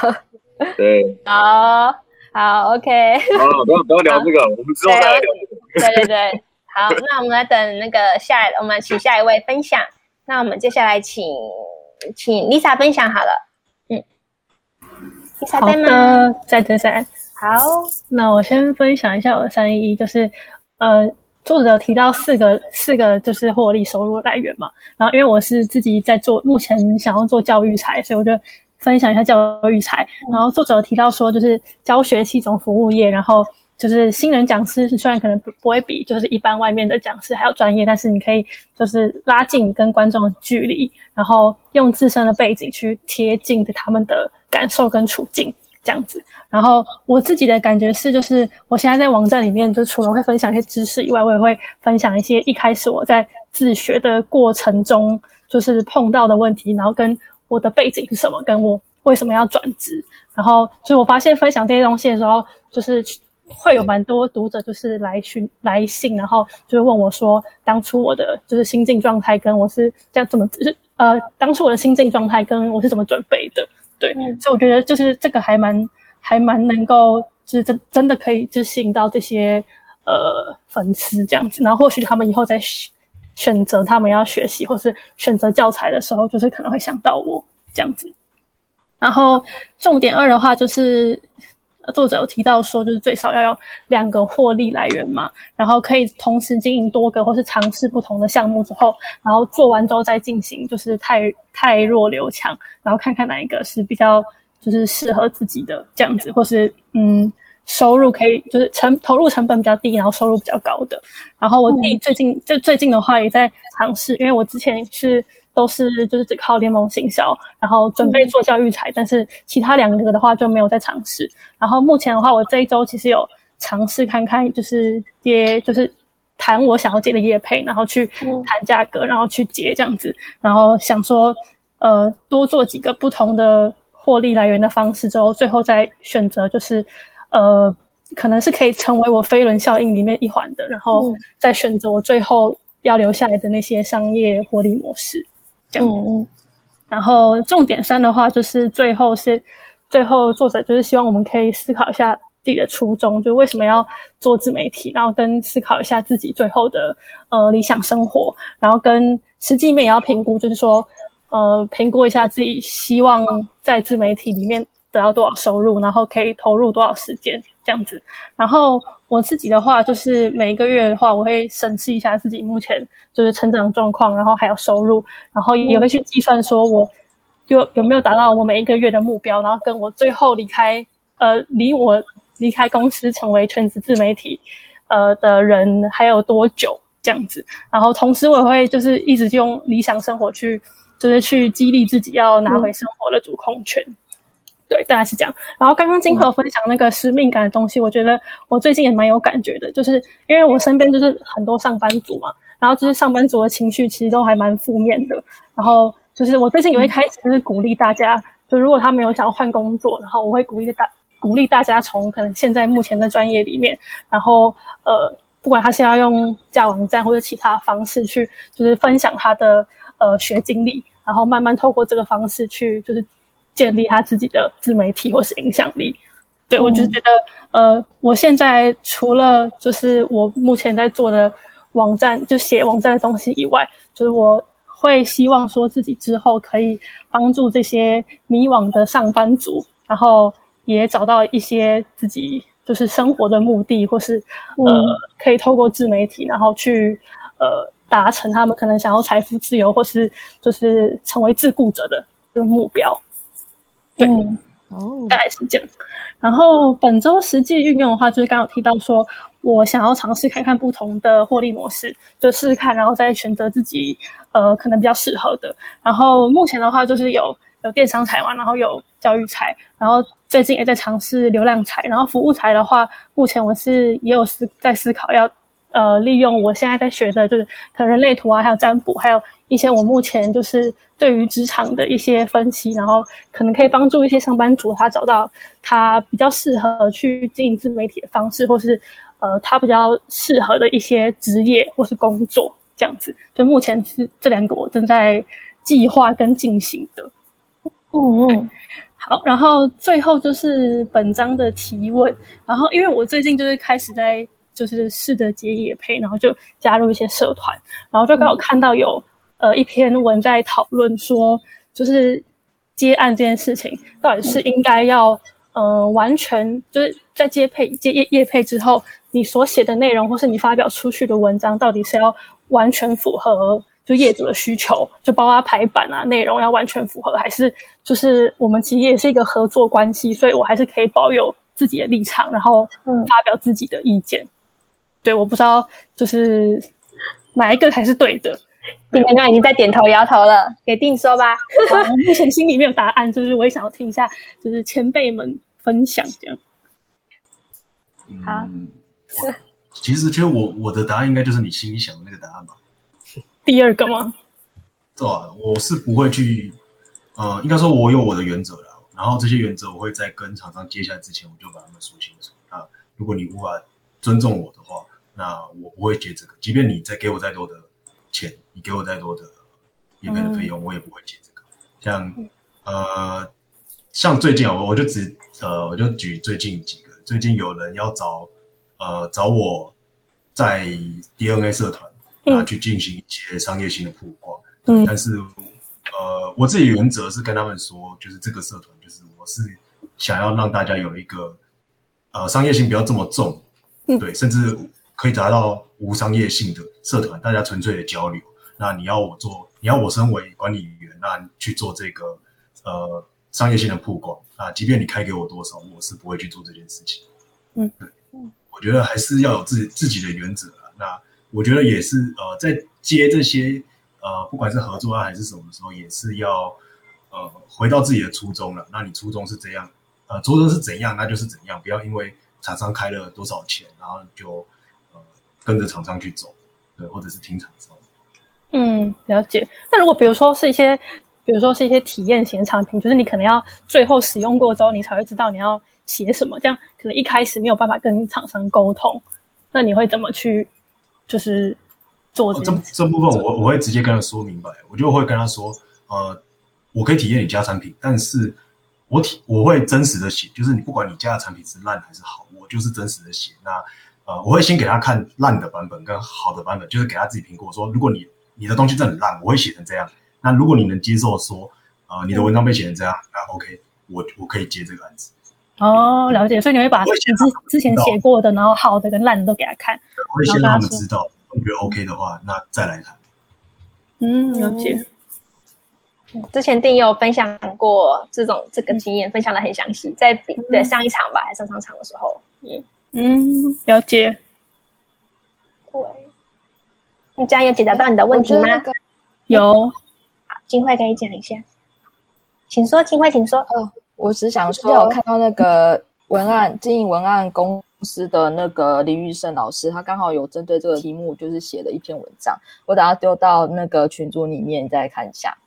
对。好，好，OK。好，不要不要聊这个，我们之后再聊。对对对，好，那我们来等那个下，我们请下一位分享。那我们接下来请请 Lisa 分享好了。嗯，Lisa 在吗？在在在。好，那我先分享一下我的三一，就是呃，作者提到四个四个就是获利收入来源嘛。然后因为我是自己在做，目前想要做教育财，所以我就分享一下教育财。然后作者提到说，就是教学是一种服务业，然后就是新人讲师虽然可能不不会比就是一般外面的讲师还要专业，但是你可以就是拉近跟观众的距离，然后用自身的背景去贴近他们的感受跟处境。这样子，然后我自己的感觉是，就是我现在在网站里面，就除了会分享一些知识以外，我也会分享一些一开始我在自学的过程中，就是碰到的问题，然后跟我的背景是什么，跟我为什么要转职，然后所以我发现分享这些东西的时候，就是会有蛮多读者就是来询来信，然后就是问我说，当初我的就是心境状态跟我是这样怎么就是呃，当初我的心境状态跟我是怎么准备的。对，所以我觉得就是这个还蛮还蛮能够，就是真真的可以就吸引到这些呃粉丝这样子，然后或许他们以后在选择他们要学习或是选择教材的时候，就是可能会想到我这样子。然后重点二的话，就是作者有提到说，就是最少要有两个获利来源嘛，然后可以同时经营多个或是尝试不同的项目之后，然后做完之后再进行，就是太。太弱留强，然后看看哪一个是比较就是适合自己的这样子，或是嗯收入可以就是成投入成本比较低，然后收入比较高的。然后我自己最近就最近的话也在尝试，因为我之前是都是就是只靠联盟行销，然后准备做教育财，但是其他两个的话就没有在尝试。然后目前的话，我这一周其实有尝试看看，就是接就是。谈我想要接的业配，然后去谈价格，然后去接这样子，然后想说，呃，多做几个不同的获利来源的方式之后，最后再选择就是，呃，可能是可以成为我飞轮效应里面一环的，然后再选择我最后要留下来的那些商业获利模式，这样。然后重点三的话，就是最后是最后作者就是希望我们可以思考一下。自己的初衷，就为什么要做自媒体，然后跟思考一下自己最后的呃理想生活，然后跟实际面也要评估，就是说呃评估一下自己希望在自媒体里面得到多少收入，然后可以投入多少时间这样子。然后我自己的话，就是每一个月的话，我会审视一下自己目前就是成长状况，然后还有收入，然后也会去计算说我有有没有达到我每一个月的目标，然后跟我最后离开呃离我。离开公司成为全职自媒体，呃的人还有多久这样子？然后同时我也会就是一直用理想生活去，就是去激励自己要拿回生活的主控权。对，大概是这样。然后刚刚金河分享那个使命感的东西，我觉得我最近也蛮有感觉的，就是因为我身边就是很多上班族嘛，然后就是上班族的情绪其实都还蛮负面的。然后就是我最近有一开始就是鼓励大家。就如果他没有想要换工作，然后我会鼓励大鼓励大家从可能现在目前的专业里面，然后呃，不管他是要用架网站或者其他方式去，就是分享他的呃学经历，然后慢慢透过这个方式去就是建立他自己的自媒体或是影响力。对我就觉得呃，我现在除了就是我目前在做的网站，就写网站的东西以外，就是我。会希望说自己之后可以帮助这些迷惘的上班族，然后也找到一些自己就是生活的目的，或是呃可以透过自媒体，然后去呃达成他们可能想要财富自由，或是就是成为自雇者的这个目标。对，哦，大概是这样。然后本周实际运用的话，就是刚刚提到说。我想要尝试看看不同的获利模式，就试试看，然后再选择自己呃可能比较适合的。然后目前的话就是有有电商财嘛，然后有教育财，然后最近也在尝试流量财，然后服务财的话，目前我是也有思在思考要呃利用我现在在学的就是可能人类图啊，还有占卜，还有一些我目前就是对于职场的一些分析，然后可能可以帮助一些上班族他找到他比较适合去经营自媒体的方式，或是。呃，他比较适合的一些职业或是工作这样子，就目前是这两个我正在计划跟进行的。嗯嗯，好，然后最后就是本章的提问，然后因为我最近就是开始在就是试着接野配，然后就加入一些社团，然后就刚好看到有呃一篇文在讨论说，就是接案这件事情到底是应该要呃完全就是在接配接业业配之后。你所写的内容，或是你发表出去的文章，到底是要完全符合就业主的需求，就包括排版啊，内容要完全符合，还是就是我们其实也是一个合作关系，所以我还是可以保有自己的立场，然后发表自己的意见。对，我不知道就是哪一个才是对的。你刚刚已经在点头摇头了，给定说吧。目前心里没有答案，就是我也想要听一下，就是前辈们分享这样。好。是，其实其实我我的答案应该就是你心里想的那个答案吧。第二个吗？对啊，我是不会去，呃，应该说我有我的原则了。然后这些原则我会在跟厂商接下来之前，我就把他们说清楚。啊，如果你无法尊重我的话，那我不会接这个。即便你再给我再多的钱，你给我再多的免费的费用，我也不会接这个。像呃，像最近啊，我我就只呃，我就举最近几个，最近有人要找。呃，找我在 DNA 社团啊去进行一些商业性的曝光，嗯，但是呃，我自己原则是跟他们说，就是这个社团就是我是想要让大家有一个呃商业性不要这么重，对，甚至可以达到无商业性的社团，大家纯粹的交流。那你要我做，你要我身为管理员，那去做这个呃商业性的曝光啊，即便你开给我多少，我是不会去做这件事情，嗯，对。我觉得还是要有自己自己的原则啊。那我觉得也是，呃，在接这些呃，不管是合作啊还是什么的时候，也是要呃回到自己的初衷了。那你初衷是这样？呃，初衷是怎样，那就是怎样。不要因为厂商开了多少钱，然后就呃跟着厂商去走，对，或者是听厂商。嗯，了解。那如果比如说是一些，比如说是一些体验型产品，就是你可能要最后使用过之后，你才会知道你要。写什么？这样可能一开始没有办法跟厂商沟通，那你会怎么去就是做这这部分？我我会直接跟他说明白，我就会跟他说，呃，我可以体验你家产品，但是我体我会真实的写，就是你不管你家的产品是烂还是好，我就是真实的写。那呃，我会先给他看烂的版本跟好的版本，就是给他自己评估，说如果你你的东西真的很烂，我会写成这样。那如果你能接受说，呃，你的文章被写成这样，那 OK，我我可以接这个案子。哦，了解，所以你会把你之之前写过的，然后好的跟烂的都给他看，我会先让他们知道，觉得 OK 的话，那再来谈。嗯，了解。之前定有分享过这种这个经验，分享的很详细，在对上一场吧，还是上上场的时候，嗯嗯，了解。对，你这样有解答到你的问题吗？有。好，金慧可以讲一下，请说，金慧，请说。哦。我只想说，我看到那个文案经营文案公司的那个林玉胜老师，他刚好有针对这个题目，就是写了一篇文章。我等下丢到那个群组里面，再看一下。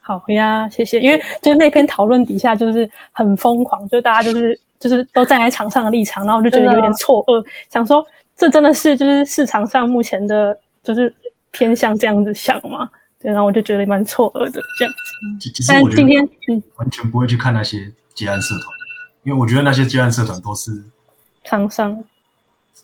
好呀，谢谢。因为就是那篇讨论底下就是很疯狂，就大家就是就是都站在场上的立场，然后我就觉得有点错愕，想说这真的是就是市场上目前的，就是偏向这样子想吗？对，然后我就觉得蛮错愕的这样子。但今天嗯，完全不会去看那些接案社团，因为我觉得那些接案社团都是厂商，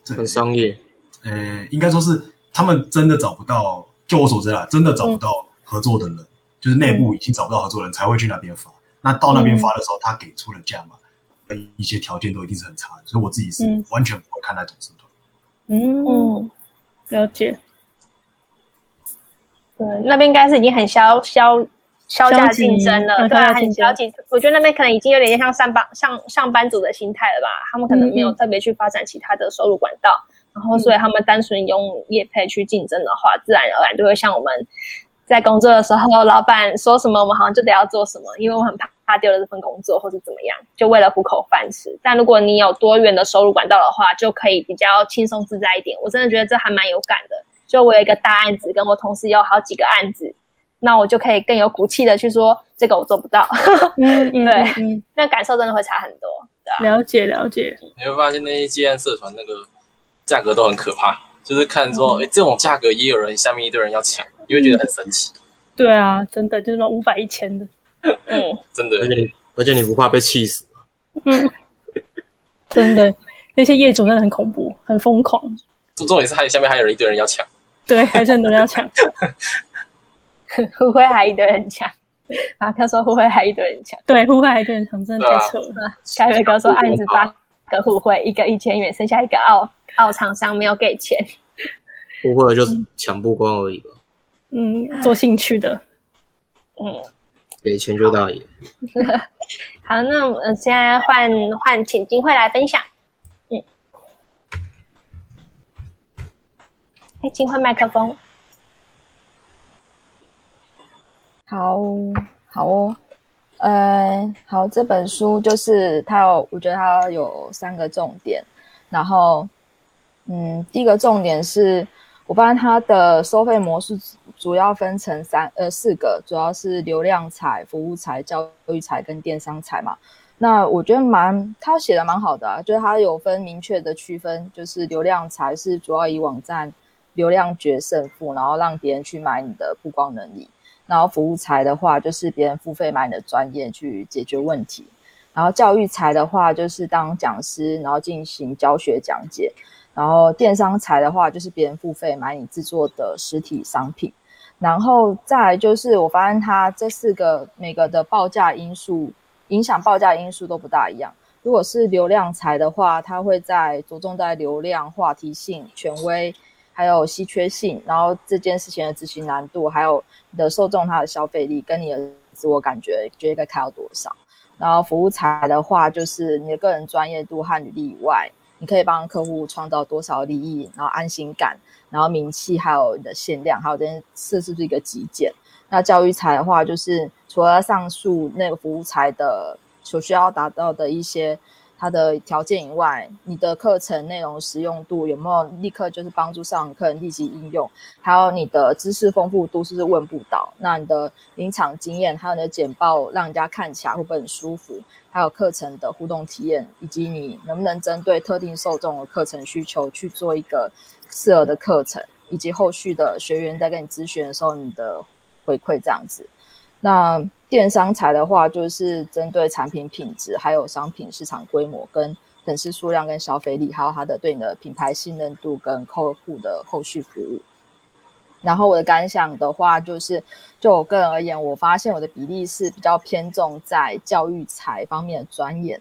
很商业。呃，应该说是他们真的找不到，就我所知啦，真的找不到合作的人，就是内部已经找不到合作人，才会去那边发。那到那边发的时候，他给出了价嘛，一些条件都一定是很差的，所以我自己是完全不会看那种社团。嗯，了解。对，那边应该是已经很消消消价竞争了，对，很消极。我觉得那边可能已经有点像上班上上班族的心态了吧，他们可能没有特别去发展其他的收入管道。然后，所以他们单纯用业配去竞争的话，自然而然就会像我们在工作的时候，老板说什么，我们好像就得要做什么，因为我很怕怕丢了这份工作，或者怎么样，就为了糊口饭吃。但如果你有多元的收入管道的话，就可以比较轻松自在一点。我真的觉得这还蛮有感的。就我有一个大案子，跟我同事有好几个案子，那我就可以更有骨气的去说这个我做不到。嗯，对，那感受真的会差很多。了解了解，你会发现那些接案社团那个。价格都很可怕，就是看说，哎，这种价格也有人下面一堆人要抢，你会觉得很神奇。对啊，真的就是那五百一千的，嗯，真的。而且而且你不怕被气死吗？嗯，真的，那些业主真的很恐怖，很疯狂。重点是还下面还有人一堆人要抢，对，还是很多人要抢。互惠还一堆人抢，马克说互惠还一堆人抢，对，互惠还一堆人抢，真的太扯了。凯瑞哥说案子八个互惠，一个一千元，剩下一个澳。澳厂商没有给钱，不会就抢不光而已吧？嗯，做兴趣的，嗯，给钱就大爷。好，那我们现在换换，请金慧来分享。嗯，哎，金慧麦克风。好好哦，呃，好，这本书就是它有，我觉得它有三个重点，然后。嗯，第一个重点是，我发现它的收费模式主要分成三呃四个，主要是流量财、服务财、教育财跟电商财嘛。那我觉得蛮，他写的蛮好的啊，就是他有分明确的区分，就是流量财是主要以网站流量决胜负，然后让别人去买你的曝光能力；然后服务财的话，就是别人付费买你的专业去解决问题；然后教育财的话，就是当讲师，然后进行教学讲解。然后电商财的话，就是别人付费买你制作的实体商品，然后再就是我发现它这四个每个的报价因素影响报价因素都不大一样。如果是流量财的话，它会在着重在流量、话题性、权威，还有稀缺性，然后这件事情的执行难度，还有你的受众他的消费力跟你的自我感觉，觉得该开到多少。然后服务财的话，就是你的个人专业度和履历以外。你可以帮客户创造多少利益，然后安心感，然后名气，还有你的限量，还有这件事是不是一个极简？那教育财的话，就是除了上述那个服务财的所需要达到的一些。它的条件以外，你的课程内容实用度有没有立刻就是帮助上课人立即应用？还有你的知识丰富度是不是问不到？那你的临场经验，还有你的简报让人家看起来会不会很舒服？还有课程的互动体验，以及你能不能针对特定受众的课程需求去做一个适合的课程，以及后续的学员在跟你咨询的时候，你的回馈这样子。那电商财的话，就是针对产品品质、还有商品市场规模、跟粉丝数量、跟消费力，还有它的对你的品牌信任度跟客户的后续服务。然后我的感想的话，就是就我个人而言，我发现我的比例是比较偏重在教育财方面的专业。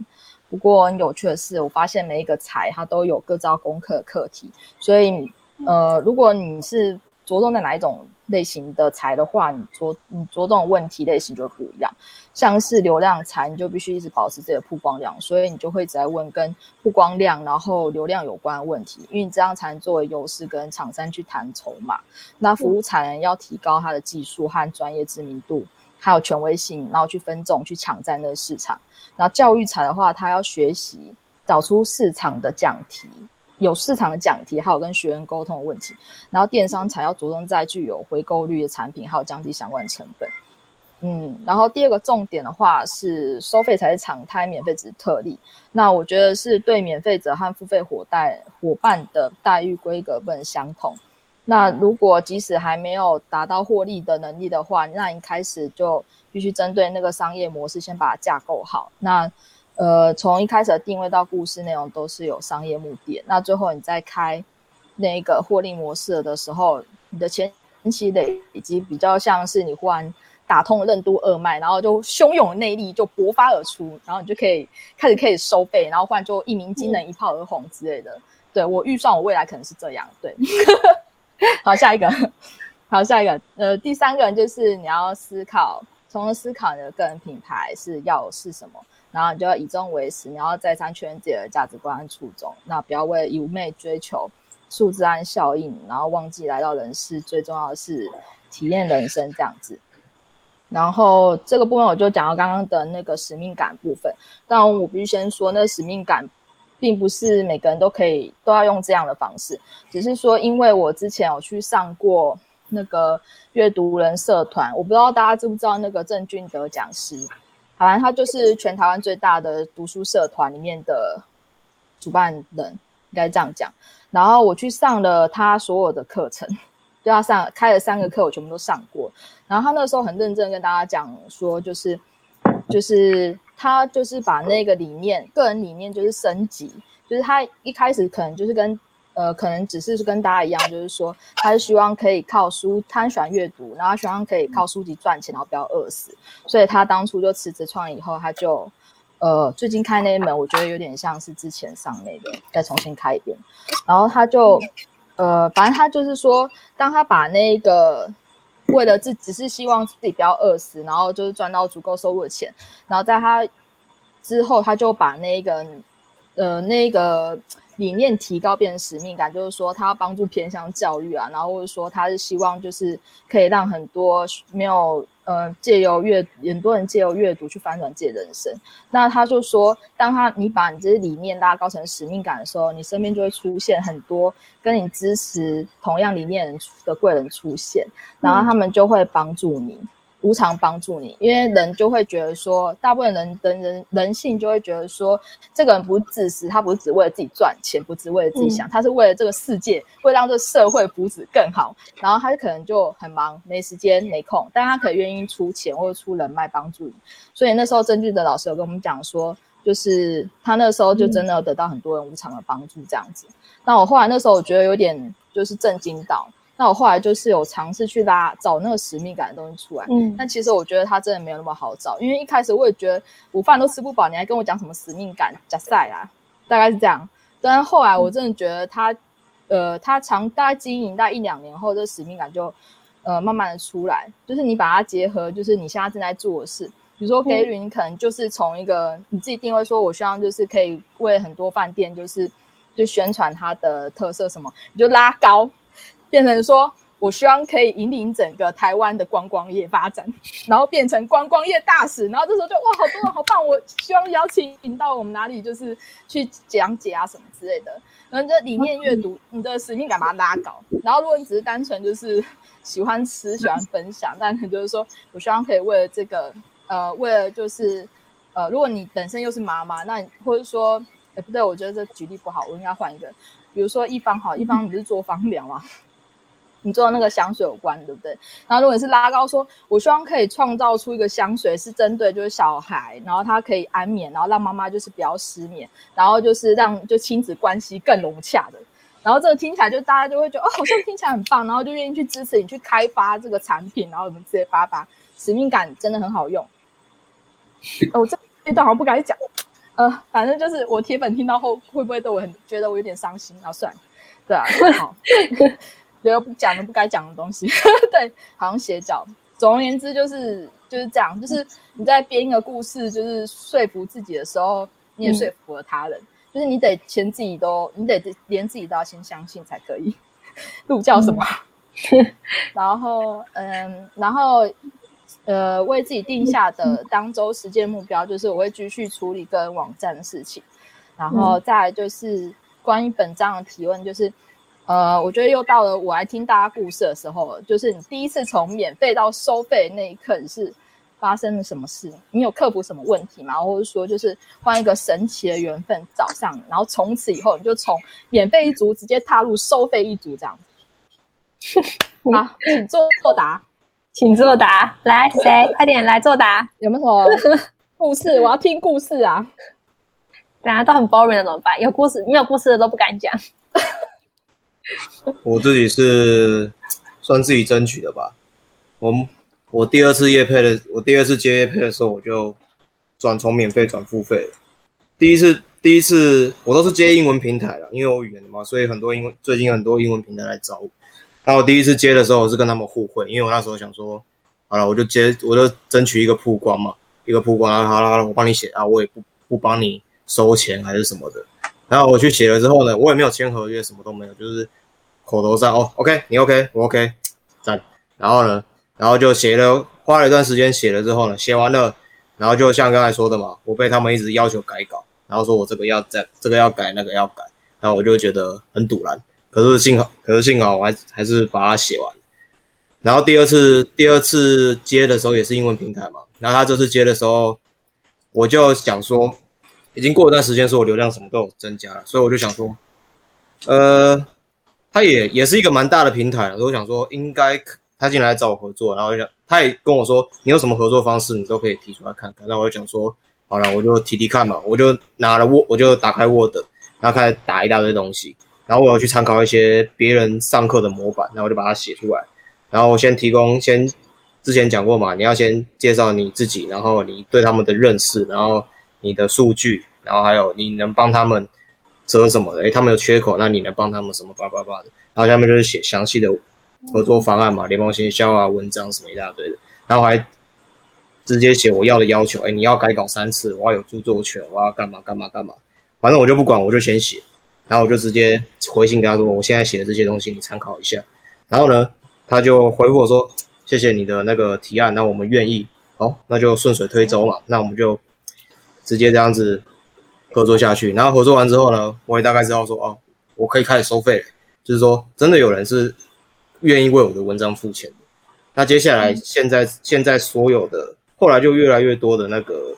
不过很有趣的是，我发现每一个财它都有各招功课课题，所以呃，如果你是着重在哪一种？类型的财的话，你着你着重问题类型就不一样。像是流量财，你就必须一直保持自己的曝光量，所以你就会在问跟曝光量然后流量有关的问题，因为你这样才能作为优势跟厂商去谈筹码。那服务财要提高它的技术和专业知名度，还有权威性，然后去分众去抢占那个市场。然后教育财的话，它要学习找出市场的讲题。有市场的讲题，还有跟学员沟通的问题，然后电商才要着重在具有回购率的产品，还有降低相关成本。嗯，然后第二个重点的话是收费才是常态，免费只是特例。那我觉得是对免费者和付费伙带伙伴的待遇规格不能相同。那如果即使还没有达到获利的能力的话，那一开始就必须针对那个商业模式先把它架构好。那呃，从一开始的定位到故事内容都是有商业目的。那最后你在开那个获利模式的时候，你的前期累以及比较像是你忽然。打通任督二脉，然后就汹涌内力就勃发而出，然后你就可以开始可以收费，然后忽然就一鸣惊人、一炮而红之类的。对我预算，我未来可能是这样。对，好，下一个，好，下一个，呃，第三个人就是你要思考，从思考你的个人品牌是要是什么，然后你就要以终为始，你要再三确认自己的价值观和初衷，那不要为愚昧追求数字和效应，然后忘记来到人世最重要的是体验人生这样子。然后这个部分我就讲到刚刚的那个使命感部分，但我必须先说，那个使命感并不是每个人都可以都要用这样的方式，只是说，因为我之前有去上过那个阅读人社团，我不知道大家知不知道那个郑俊德讲师，好像他就是全台湾最大的读书社团里面的主办人，应该这样讲。然后我去上了他所有的课程。就要上开了三个课，我全部都上过。然后他那时候很认真跟大家讲说，就是就是他就是把那个理念、个人理念就是升级，就是他一开始可能就是跟呃，可能只是跟大家一样，就是说他是希望可以靠书，他喜欢阅读，然后希望可以靠书籍赚钱，然后不要饿死。所以他当初就辞职创业以后，他就呃最近开那一门，我觉得有点像是之前上那个再重新开一遍，然后他就。呃，反正他就是说，当他把那个为了自只是希望自己不要饿死，然后就是赚到足够收入的钱，然后在他之后，他就把那个呃那个理念提高，变成使命感，就是说他要帮助偏向教育啊，然后或者说他是希望就是可以让很多没有。呃，借由阅，很多人借由阅读去翻转自己的人生。那他就说，当他你把你这些理念拉高成使命感的时候，你身边就会出现很多跟你支持同样理念的贵人出现，然后他们就会帮助你。无偿帮助你，因为人就会觉得说，大部分人的人人性就会觉得说，这个人不自私，他不是只为了自己赚钱，不只为了自己想，他是为了这个世界，为让这个社会福祉更好。然后他可能就很忙，没时间，没空，但他可以愿意出钱或者出人脉帮助你。所以那时候曾俊的老师有跟我们讲说，就是他那时候就真的得到很多人无偿的帮助这样子。那我后来那时候我觉得有点就是震惊到。那我后来就是有尝试去拉找那个使命感的东西出来，嗯，但其实我觉得它真的没有那么好找，因为一开始我也觉得午饭都吃不饱，你还跟我讲什么使命感加赛啊，大概是这样。但是后来我真的觉得它，呃，它长大概经营大概一两年后，这使命感就呃慢慢的出来，就是你把它结合，就是你现在正在做的事，比如说给予你可能就是从一个你自己定位说，我希望就是可以为很多饭店就是就宣传它的特色什么，你就拉高。变成说，我希望可以引领整个台湾的观光业发展，然后变成观光业大使，然后这时候就哇，好多人好棒！我希望邀请到我们哪里，就是去讲解啊什么之类的。然后这理念阅读，你的使命感把它拉高。然后如果你只是单纯就是喜欢吃、喜欢分享，但是就是说我希望可以为了这个，呃，为了就是呃，如果你本身又是妈妈，那或者说，哎不对，我觉得这举例不好，我应该换一个，比如说一方好，一方你是做方疗吗？你做那个香水有关，对不对？然后如果你是拉高，说我希望可以创造出一个香水是针对就是小孩，然后他可以安眠，然后让妈妈就是不要失眠，然后就是让就亲子关系更融洽的。然后这个听起来就大家就会觉得哦，好像听起来很棒，然后就愿意去支持你去开发这个产品，然后我们直接发发，使命感真的很好用。哦，这这段好像不敢讲，呃，反正就是我铁粉听到后会不会对我很觉得我有点伤心？然后算了，对啊，好。觉得不讲的不该讲的东西，对，好像斜角。总而言之，就是就是这样，就是你在编一个故事，就是说服自己的时候，你也说服了他人。就是你得先自己都，你得连自己都要先相信才可以。路叫什么？然后，嗯，然后，呃，为自己定下的当周实践目标，就是我会继续处理个人网站的事情。然后再就是关于本章的提问，就是。呃，我觉得又到了我来听大家故事的时候了，就是你第一次从免费到收费那一刻，你是发生了什么事？你有克服什么问题吗？或者说，就是换一个神奇的缘分找上，然后从此以后你就从免费一族直接踏入收费一族这样子。好，请作答，请作答，来谁快点来作答？有没有什么故事？我要听故事啊！大家都很 boring 的怎么办？有故事没有故事的都不敢讲。我自己是算自己争取的吧。我我第二次夜配的，我第二次接夜配的时候，我就转从免费转付费。第一次第一次我都是接英文平台了，因为我语言嘛，所以很多英文最近很多英文平台来找我。然后我第一次接的时候，我是跟他们互惠，因为我那时候想说，好了，我就接我就争取一个曝光嘛，一个曝光，然后好了好了，我帮你写啊，我也不不帮你收钱还是什么的。然后我去写了之后呢，我也没有签合约，什么都没有，就是口头上哦，OK，你 OK，我 OK，赞。然后呢，然后就写了，花了一段时间写了之后呢，写完了，然后就像刚才说的嘛，我被他们一直要求改稿，然后说我这个要在，这个要改，那个要改，然后我就觉得很堵然。可是幸好，可是幸好我还还是把它写完。然后第二次，第二次接的时候也是英文平台嘛，然后他这次接的时候，我就想说。已经过一段时间，说我流量什么都有增加了，所以我就想说，呃，他也也是一个蛮大的平台了，所以我想说应该他进来找我合作，然后就他也跟我说，你有什么合作方式，你都可以提出来看看。那我就想说，好了，我就提提看嘛，我就拿了 Word，我就打开 Word，然后开始打一大堆东西，然后我要去参考一些别人上课的模板，然后我就把它写出来，然后先提供，先之前讲过嘛，你要先介绍你自己，然后你对他们的认识，然后。你的数据，然后还有你能帮他们折什么的？诶，他们有缺口，那你能帮他们什么？叭叭叭的。然后下面就是写详细的合作方案嘛，联盟行销啊，文章什么一大堆的。然后还直接写我要的要求，哎，你要改稿三次，我要有著作权，我要干嘛干嘛干嘛。反正我就不管，我就先写，然后我就直接回信给他说，我现在写的这些东西你参考一下。然后呢，他就回复我说，谢谢你的那个提案，那我们愿意。好，那就顺水推舟嘛，那我们就。直接这样子合作下去，然后合作完之后呢，我也大概知道说，哦，我可以开始收费，就是说真的有人是愿意为我的文章付钱的。那接下来现在现在所有的后来就越来越多的那个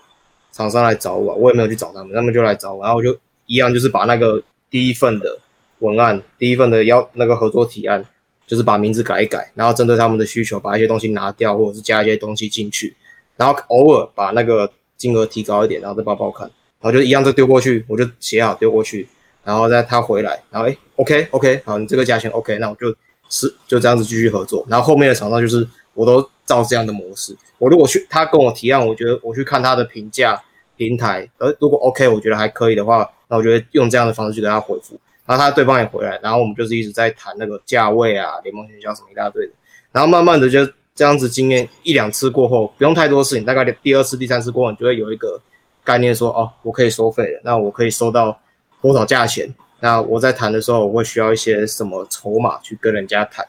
厂商来找我，我也没有去找他们，他们就来找我，然后我就一样就是把那个第一份的文案，第一份的要那个合作提案，就是把名字改一改，然后针对他们的需求把一些东西拿掉，或者是加一些东西进去，然后偶尔把那个。金额提高一点，然后再报报看，然后就一样再丢过去，我就写好丢过去，然后再他回来，然后哎，OK OK，好，你这个价钱 OK，那我就是就这样子继续合作，然后后面的厂商就是我都照这样的模式，我如果去他跟我提案，我觉得我去看他的评价平台，而如果 OK，我觉得还可以的话，那我觉得用这样的方式去跟他回复，然后他对方也回来，然后我们就是一直在谈那个价位啊，联盟营销什么一大堆的，然后慢慢的就。这样子经验一两次过后，不用太多事情，大概第二次、第三次过后，你就会有一个概念，说哦，我可以收费了，那我可以收到多少价钱？那我在谈的时候，我会需要一些什么筹码去跟人家谈？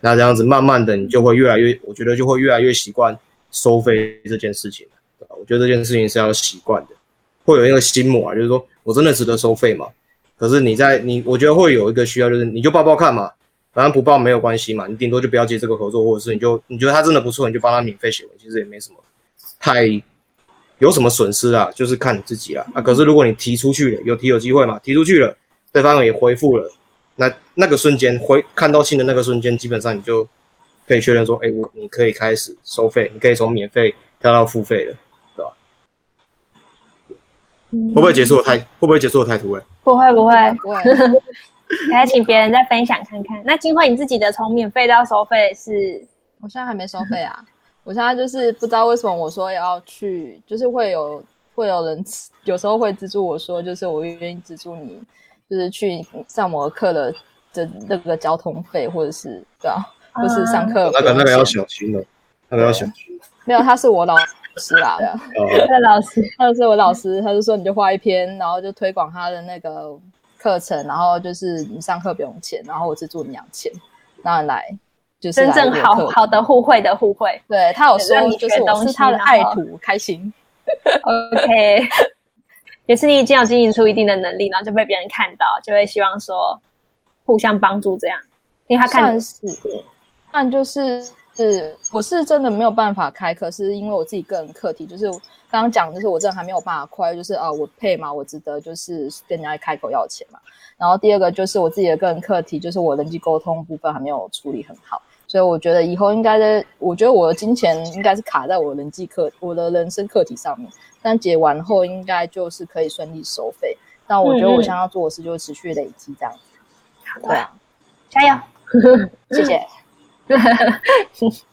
那这样子慢慢的，你就会越来越，我觉得就会越来越习惯收费这件事情我觉得这件事情是要习惯的，会有一个心魔啊，就是说我真的值得收费吗？可是你在你，我觉得会有一个需要，就是你就报报看嘛。反正不报没有关系嘛，你顶多就不要接这个合作，或者是你就你觉得他真的不错，你就帮他免费写文，其实也没什么太有什么损失啊，就是看你自己啦。啊，可是如果你提出去了，有提有机会嘛，提出去了，对方也回复了，那那个瞬间回看到信的那个瞬间，基本上你就可以确认说，哎，我你可以开始收费，你可以从免费跳到付费了，对吧？会不会结束的太会不会结束的太突然？不会不会不会。来请别人再分享看看。那金慧，你自己的从免费到收费是？我现在还没收费啊。我现在就是不知道为什么我说要去，就是会有会有人有时候会资助我说，就是我愿意资助你，就是去上某个课的的那个交通费，或者是对啊，或是上课那个那个要小心了，那个要小心。没有，他是我老师啦，他老师，他是我老师，他就说你就画一篇，然后就推广他的那个。课程，然后就是你上课不用钱，然后我是助你养钱，当然来就是真正好好的互惠的互惠。对他有说，就是我是他的爱徒，开心。OK，也是你已经有经营出一定的能力，然后就被别人看到，就会希望说互相帮助这样，因为他看是，但就是是我是真的没有办法开课，是因为我自己个人课题，就是刚刚讲，就是我真的还没有办法快，就是啊，我配嘛，我值得就是跟人家开口要钱嘛。然后第二个就是我自己的个人课题，就是我人际沟通部分还没有处理很好，所以我觉得以后应该的，我觉得我的金钱应该是卡在我人际课、我的人生课题上面，但解完后应该就是可以顺利收费。但我觉得我想要做的事就是持续累积这样子。对啊，加油，谢谢。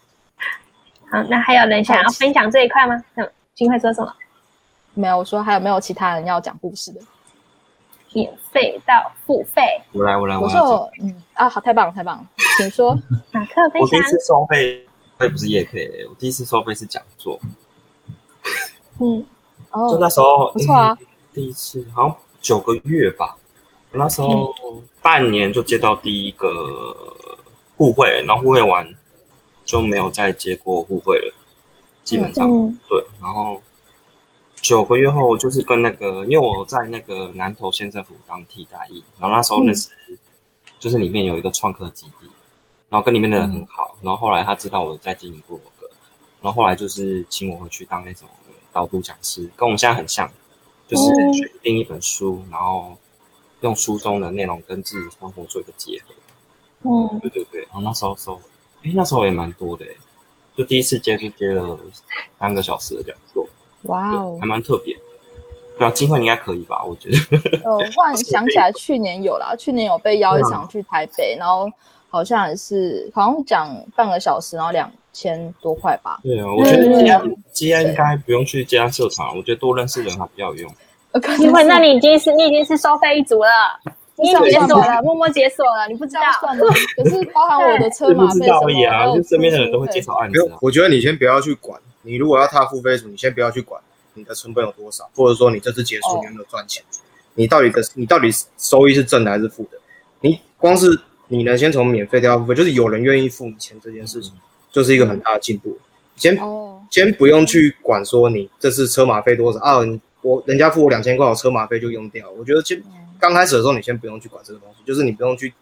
好，那还有人想要分享这一块吗？嗯，金慧说什么？没有，我说还有没有其他人要讲故事的？免费到付费，我来，我来，我说，嗯啊，好，太棒了，太棒了，请说。马克分享。我第一次收费，也不是夜配，我第一次收费是讲座。嗯，哦，就那时候不错啊，第一次好像九个月吧，那时候半年就接到第一个互惠，然后互惠完就没有再接过互惠了，基本上对，然后。九个月后，就是跟那个，因为我在那个南投县政府当替代役，然后那时候那是，就是里面有一个创客基地，然后跟里面的人很好，然后后来他知道我在经营部落格，然后后来就是请我回去当那种导读讲师，跟我们现在很像，就是选定一本书，然后用书中的内容跟自己生活做一个结合。嗯，对对对，然后那时候收，哎，那时候也蛮多的，就第一次接就接了三个小时的讲座。哇哦，还蛮特别。对啊，机会应该可以吧？我觉得。呃，忽然想起来，去年有啦，去年有被邀一场去台北，然后好像也是，好像讲半个小时，然后两千多块吧。对啊，我觉得接安接安应该不用去接安社团，我觉得多认识人还比较有用。机会，那你已经是你已经是收费一族了，你解锁了，默默解锁了，你不知道算吗？可是包含我的车马费什么啊，就身边的人都会介绍案子。我觉得你先不要去管。你如果要踏付费组，你先不要去管你的成本有多少，或者说你这次结束你有没有赚钱，你到底的你到底收益是正的还是负的？你光是你能先从免费跳付费，就是有人愿意付你钱这件事情，就是一个很大的进步。先先不用去管说你这次车马费多少啊，我人家付我两千块，我车马费就用掉。我觉得先刚开始的时候，你先不用去管这个东西，就是你不用去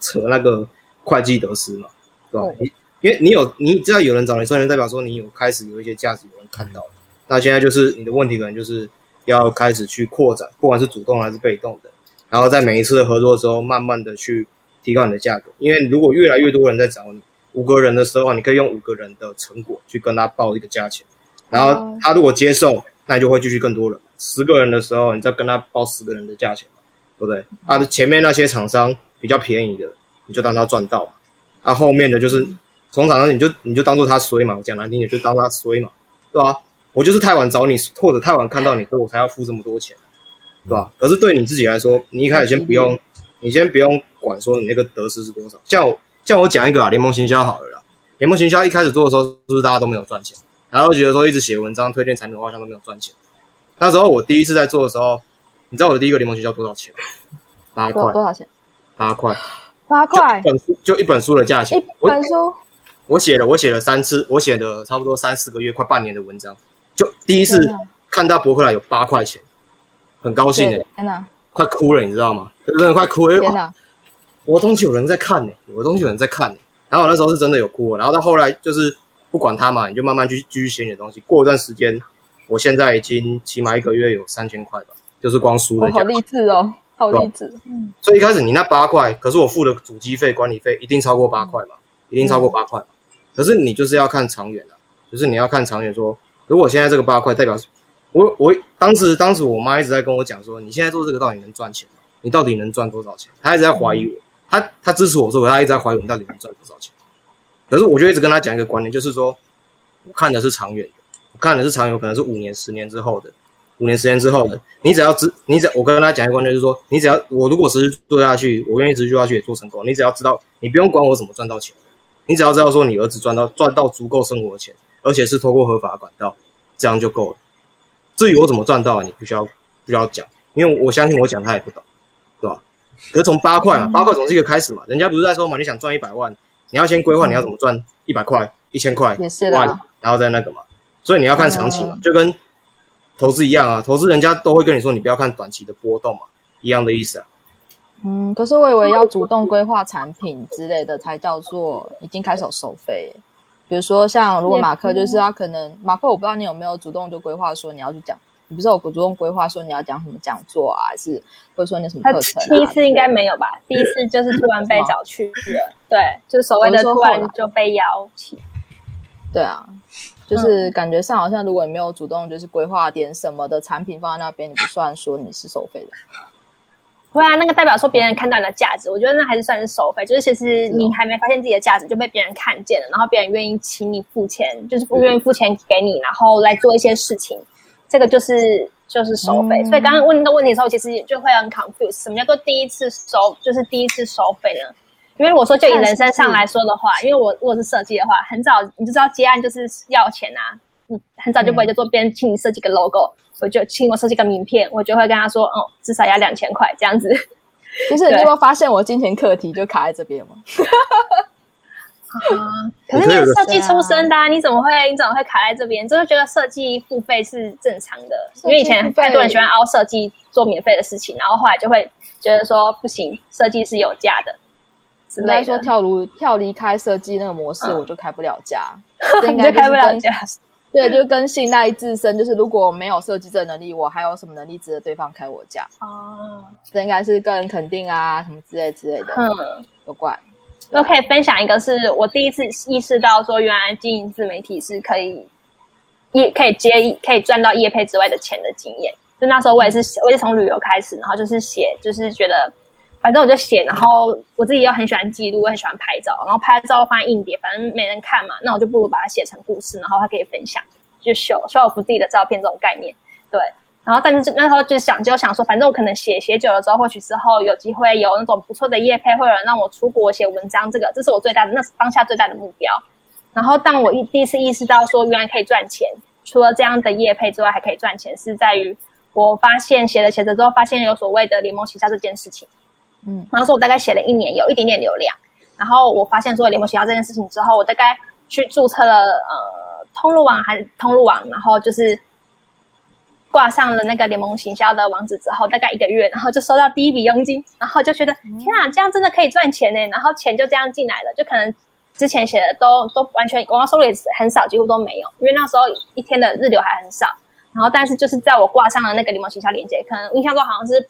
扯那个会计得失嘛，对吧？你。因为你有，你知道有人找你收钱，代表说你有开始有一些价值，有人看到。那现在就是你的问题，可能就是要开始去扩展，不管是主动还是被动的。然后在每一次的合作的时候，慢慢的去提高你的价格。因为如果越来越多人在找你，五个人的时候，你可以用五个人的成果去跟他报一个价钱。然后他如果接受，那你就会继续更多人。十个人的时候，你再跟他报十个人的价钱不对？啊，前面那些厂商比较便宜的，你就当他赚到。啊，后面的就是。从厂商你就你就当做他衰嘛，我讲难听点就当他衰嘛，对吧？我就是太晚找你，或者太晚看到你，所以我才要付这么多钱，对吧？可是对你自己来说，你一开始先不用，你先不用管说你那个得失是多少。像我像我讲一个啊，联盟行销好了啦，联盟行销一开始做的时候，是不是大家都没有赚钱？然后觉得说一直写文章推荐产品好像都没有赚钱。那时候我第一次在做的时候，你知道我的第一个联盟学校多少钱？八块。多少钱？八块。八块。本书就一本书的价钱。一本书。我写了，我写了三次，我写的差不多三四个月，快半年的文章，就第一次看到博客来有八块钱，很高兴哎，天哪，快哭了，你知道吗？真的快哭了，天哪，我东西有人在看呢，我东西有人在看呢，然后我那时候是真的有哭，然后到后来就是不管他嘛，你就慢慢去继续写你的东西，过一段时间，我现在已经起码一个月有三千块吧，就是光输的好励志哦，好励志，嗯，所以一开始你那八块，可是我付的主机费、管理费一定超过八块嘛，一定超过八块。可是你就是要看长远的，就是你要看长远。说如果现在这个八块代表，我我当时当时我妈一直在跟我讲说，你现在做这个到底能赚钱吗？你到底能赚多少钱？她一直在怀疑我，她她支持我做，她一直在怀疑我到底能赚多少钱。可是我就一直跟她讲一个观念，就是说我看的是长远的，我看的是长远，可能是五年、十年之后的，五年、时间之后的。你只要知，你只我跟他讲一个观念，就是说你只要我如果持续做下去，我愿意持续做下去也做成功。你只要知道，你不用管我怎么赚到钱。你只要知道说你儿子赚到赚到足够生活的钱，而且是透过合法管道，这样就够了。至于我怎么赚到，你不需要不需要讲，因为我相信我讲他也不懂，对吧？可是从八块嘛，八块总是一个开始嘛。人家不是在说嘛，你想赚一百万，你要先规划你要怎么赚一百块、一千块、万，然后再那个嘛。所以你要看长期嘛，就跟投资一样啊。投资人家都会跟你说，你不要看短期的波动嘛，一样的意思啊。嗯，可是我以为要主动规划产品之类的才叫做已经开始收费。比如说像如果马克就是他可能马克，我不知道你有没有主动就规划说你要去讲，你不是有主动规划说你要讲什么讲座啊，还是或者说你什么课程？第一次应该没有吧？第一次就是突然被找去了，对，就是所谓的突然就被邀请。对啊，就是感觉上好像如果你没有主动就是规划点什么的产品放在那边，你不算说你是收费的。会啊，那个代表说别人看到你的价值，我觉得那还是算是收费。就是其实你还没发现自己的价值就被别人看见了，然后别人愿意请你付钱，就是不愿意付钱给你，然后来做一些事情，这个就是就是收费。所以刚刚问的问题的时候，其实就会很 confused，什么叫做第一次收，就是第一次收费呢？因为我说就以人生上来说的话，因为我如果是设计的话，很早你就知道接案就是要钱啊，你很早就不会就做别人请你设计个 logo。我就请我设计个名片，我就会跟他说，哦，至少要两千块这样子。就是你有没有发现我金钱课题就卡在这边吗？啊，可是你是设计出身的，你怎么会你怎么会卡在这边？就是觉得设计付费是正常的，因为以前太多人喜欢凹设计做免费的事情，然后后来就会觉得说不行，设计是有价的。应该说跳离跳离开设计那个模式，我就开不了价，应该开不了价。对，就跟信赖自身，就是如果没有设计这能力，我还有什么能力值得对方开我价？哦，这应该是个人肯定啊，什么之类之类的。嗯，有关。都可以分享一个，是我第一次意识到说，原来经营自媒体是可以业可以接可以赚到业配之外的钱的经验。就那时候我也是，我也从旅游开始，然后就是写，就是觉得。反正我就写，然后我自己又很喜欢记录，我很喜欢拍照，然后拍照放硬碟，反正没人看嘛，那我就不如把它写成故事，然后还可以分享，就秀秀我自己的照片这种概念。对，然后但是那时候就想就想说，反正我可能写写久了之后，或许之后有机会有那种不错的业配，或者让我出国写文章，这个这是我最大的那是当下最大的目标。然后当我一第一次意识到说原来可以赚钱，除了这样的业配之外还可以赚钱，是在于我发现写着写着之后，发现有所谓的联盟旗下这件事情。嗯，然后说我大概写了一年，有一点点流量。然后我发现做联盟学校这件事情之后，我大概去注册了呃通路网还是通路网，然后就是挂上了那个联盟行销的网址之后，大概一个月，然后就收到第一笔佣金，然后就觉得天啊，这样真的可以赚钱呢！然后钱就这样进来了，就可能之前写的都都完全广告收入也是很少，几乎都没有，因为那时候一天的日流还很少。然后但是就是在我挂上了那个联盟行销链接，可能印象中好像是。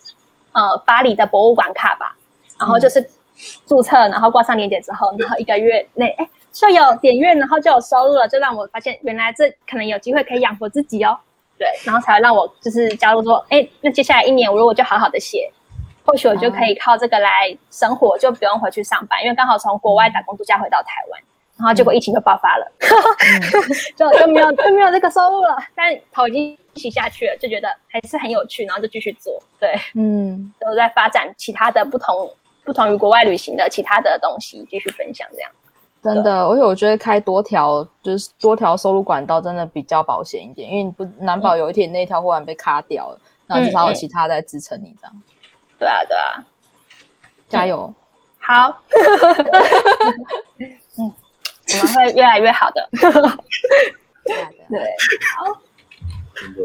呃，巴黎的博物馆卡吧，然后就是注册，然后挂上链接之后，然后一个月内，哎，就有点阅，然后就有收入了，就让我发现原来这可能有机会可以养活自己哦。对，然后才让我就是加入说，哎，那接下来一年我如果就好好的写，或许我就可以靠这个来生活，就不用回去上班，因为刚好从国外打工度假回到台湾，然后结果疫情就爆发了，就就没有就没有这个收入了，但头已经。一起下去了，就觉得还是很有趣，然后就继续做。对，嗯，都在发展其他的不同、不同于国外旅行的其他的东西，继续分享这样。真的，而且我觉得开多条就是多条收入管道，真的比较保险一点，因为你不难保有一天那条忽然被卡掉了，那至少有其他在支撑你这样。对啊，对啊，加油！好，嗯，我们会越来越好的。对，好。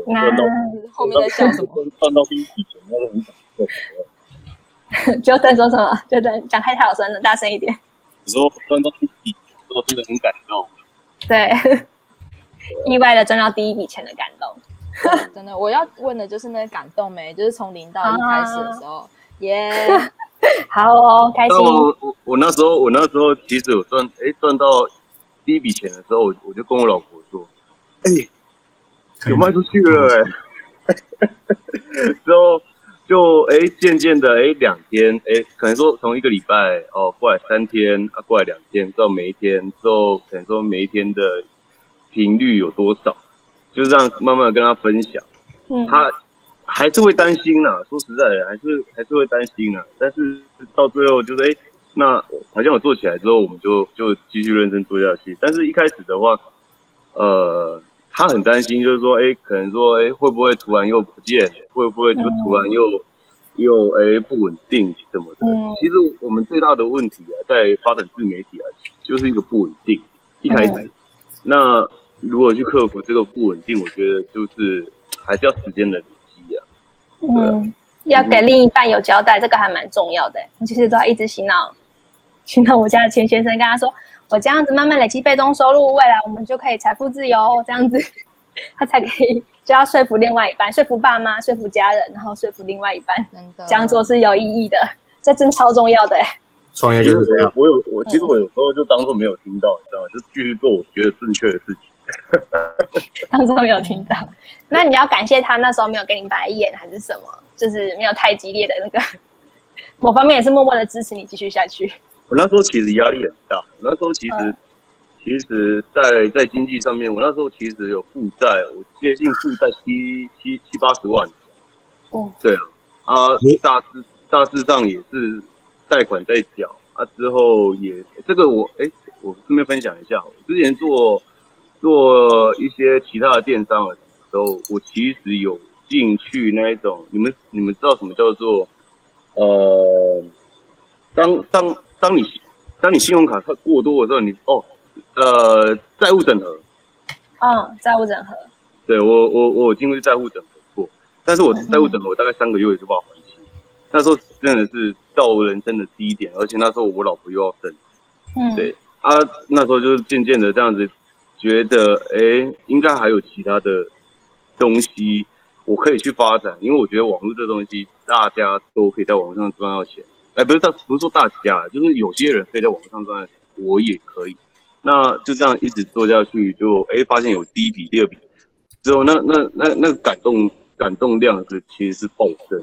那后面在笑什么？赚到第一笔钱，那是很感就等说什么？就等讲太小声了，大声一点。你说赚到第一笔，我真的很感动。对，意外的赚到第一笔钱的感动。真的，我要问的就是那个感动没？就是从零到一开始的时候，耶，好哦，开心。我我我那时候我那时候其实有赚，哎，赚到第一笔钱的时候，我我就跟我老婆说，哎。有卖出去了哎，之后就哎渐渐的哎两天哎可能说从一个礼拜哦过来三天啊过来两天之后每一天之后可能说每一天的频率有多少，就这样慢慢的跟他分享，嗯，他还是会担心呐，说实在的还是还是会担心呐，但是到最后就是哎那好像我做起来之后我们就就继续认真做下去，但是一开始的话呃。他很担心，就是说，哎，可能说，哎，会不会突然又不见？会不会就突然又又哎不稳定什么的？其实我们最大的问题啊，在发展自媒体啊，就是一个不稳定。一开始，那如果去克服这个不稳定，我觉得就是还是要时间的。嗯，要给另一半有交代，这个还蛮重要的。其实都要一直洗脑，洗脑我家的钱先生，跟他说。我这样子慢慢累积被动收入，未来我们就可以财富自由。这样子，他才可以就要说服另外一半，说服爸妈，说服家人，然后说服另外一半，这样做是有意义的。这真超重要的。创业就是这样。我有我其实我有时候就当做没有听到，你知道吗？就继续做我觉得正确的事情。当做没有听到，那你要感谢他那时候没有给你白眼，还是什么？就是没有太激烈的那个，某方面也是默默的支持你继续下去。我那时候其实压力很大，我那时候其实其实，在在经济上面，我那时候其实有负债，我接近负债七七七八十万。哦，对啊，啊，大致大致上也是贷款在缴啊，之后也这个我哎，我顺便分享一下，我之前做做一些其他的电商的时候，我其实有。进去那一种，你们你们知道什么叫做呃，当当当你当你信用卡它过多的时候，你哦呃债务整合，嗯，债务整合，对我我我经历债务整合过，但是我债务整合我大概三个月就把还清，那时候真的是到人生的低点，而且那时候我老婆又要生，嗯，对啊，那时候就是渐渐的这样子觉得，哎，应该还有其他的东西。我可以去发展，因为我觉得网络这东西，大家都可以在网上赚到钱。哎，不是大，不是说大家，就是有些人可以在网上赚，我也可以。那就这样一直做下去，就哎发现有第一笔、第二笔之后，那那那那感动感动量是其实是暴增。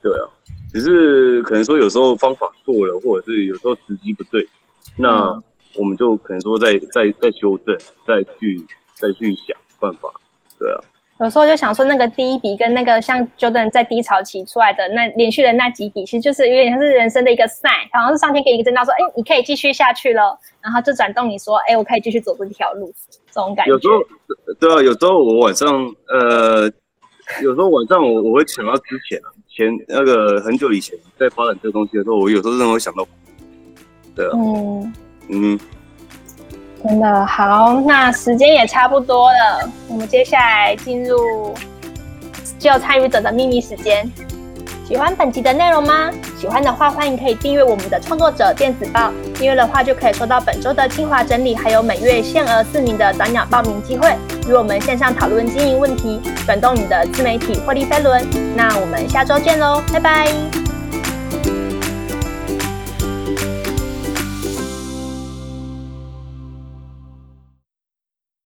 对啊，只是可能说有时候方法错了，或者是有时候时机不对，那我们就可能说再再再修正，再去再去想办法。对啊。有时候就想说，那个第一笔跟那个像 Jordan 在低潮期出来的那连续的那几笔，其实就是有点像是人生的一个 sign，好像是上天给一个征兆，说，哎，你可以继续下去了，然后就转动你说，哎，我可以继续走这条路，这种感觉。有时候，对啊，有时候我晚上，呃，有时候晚上我我会想到之前啊，前那个很久以前在发展这个东西的时候，我有时候真的会想到，对啊，嗯嗯。真的好，那时间也差不多了，我们接下来进入只有参与者的秘密时间。喜欢本集的内容吗？喜欢的话，欢迎可以订阅我们的创作者电子报。订阅的话，就可以收到本周的精华整理，还有每月限额四名的早鸟报名机会，与我们线上讨论经营问题，转动你的自媒体获利飞轮。那我们下周见喽，拜拜。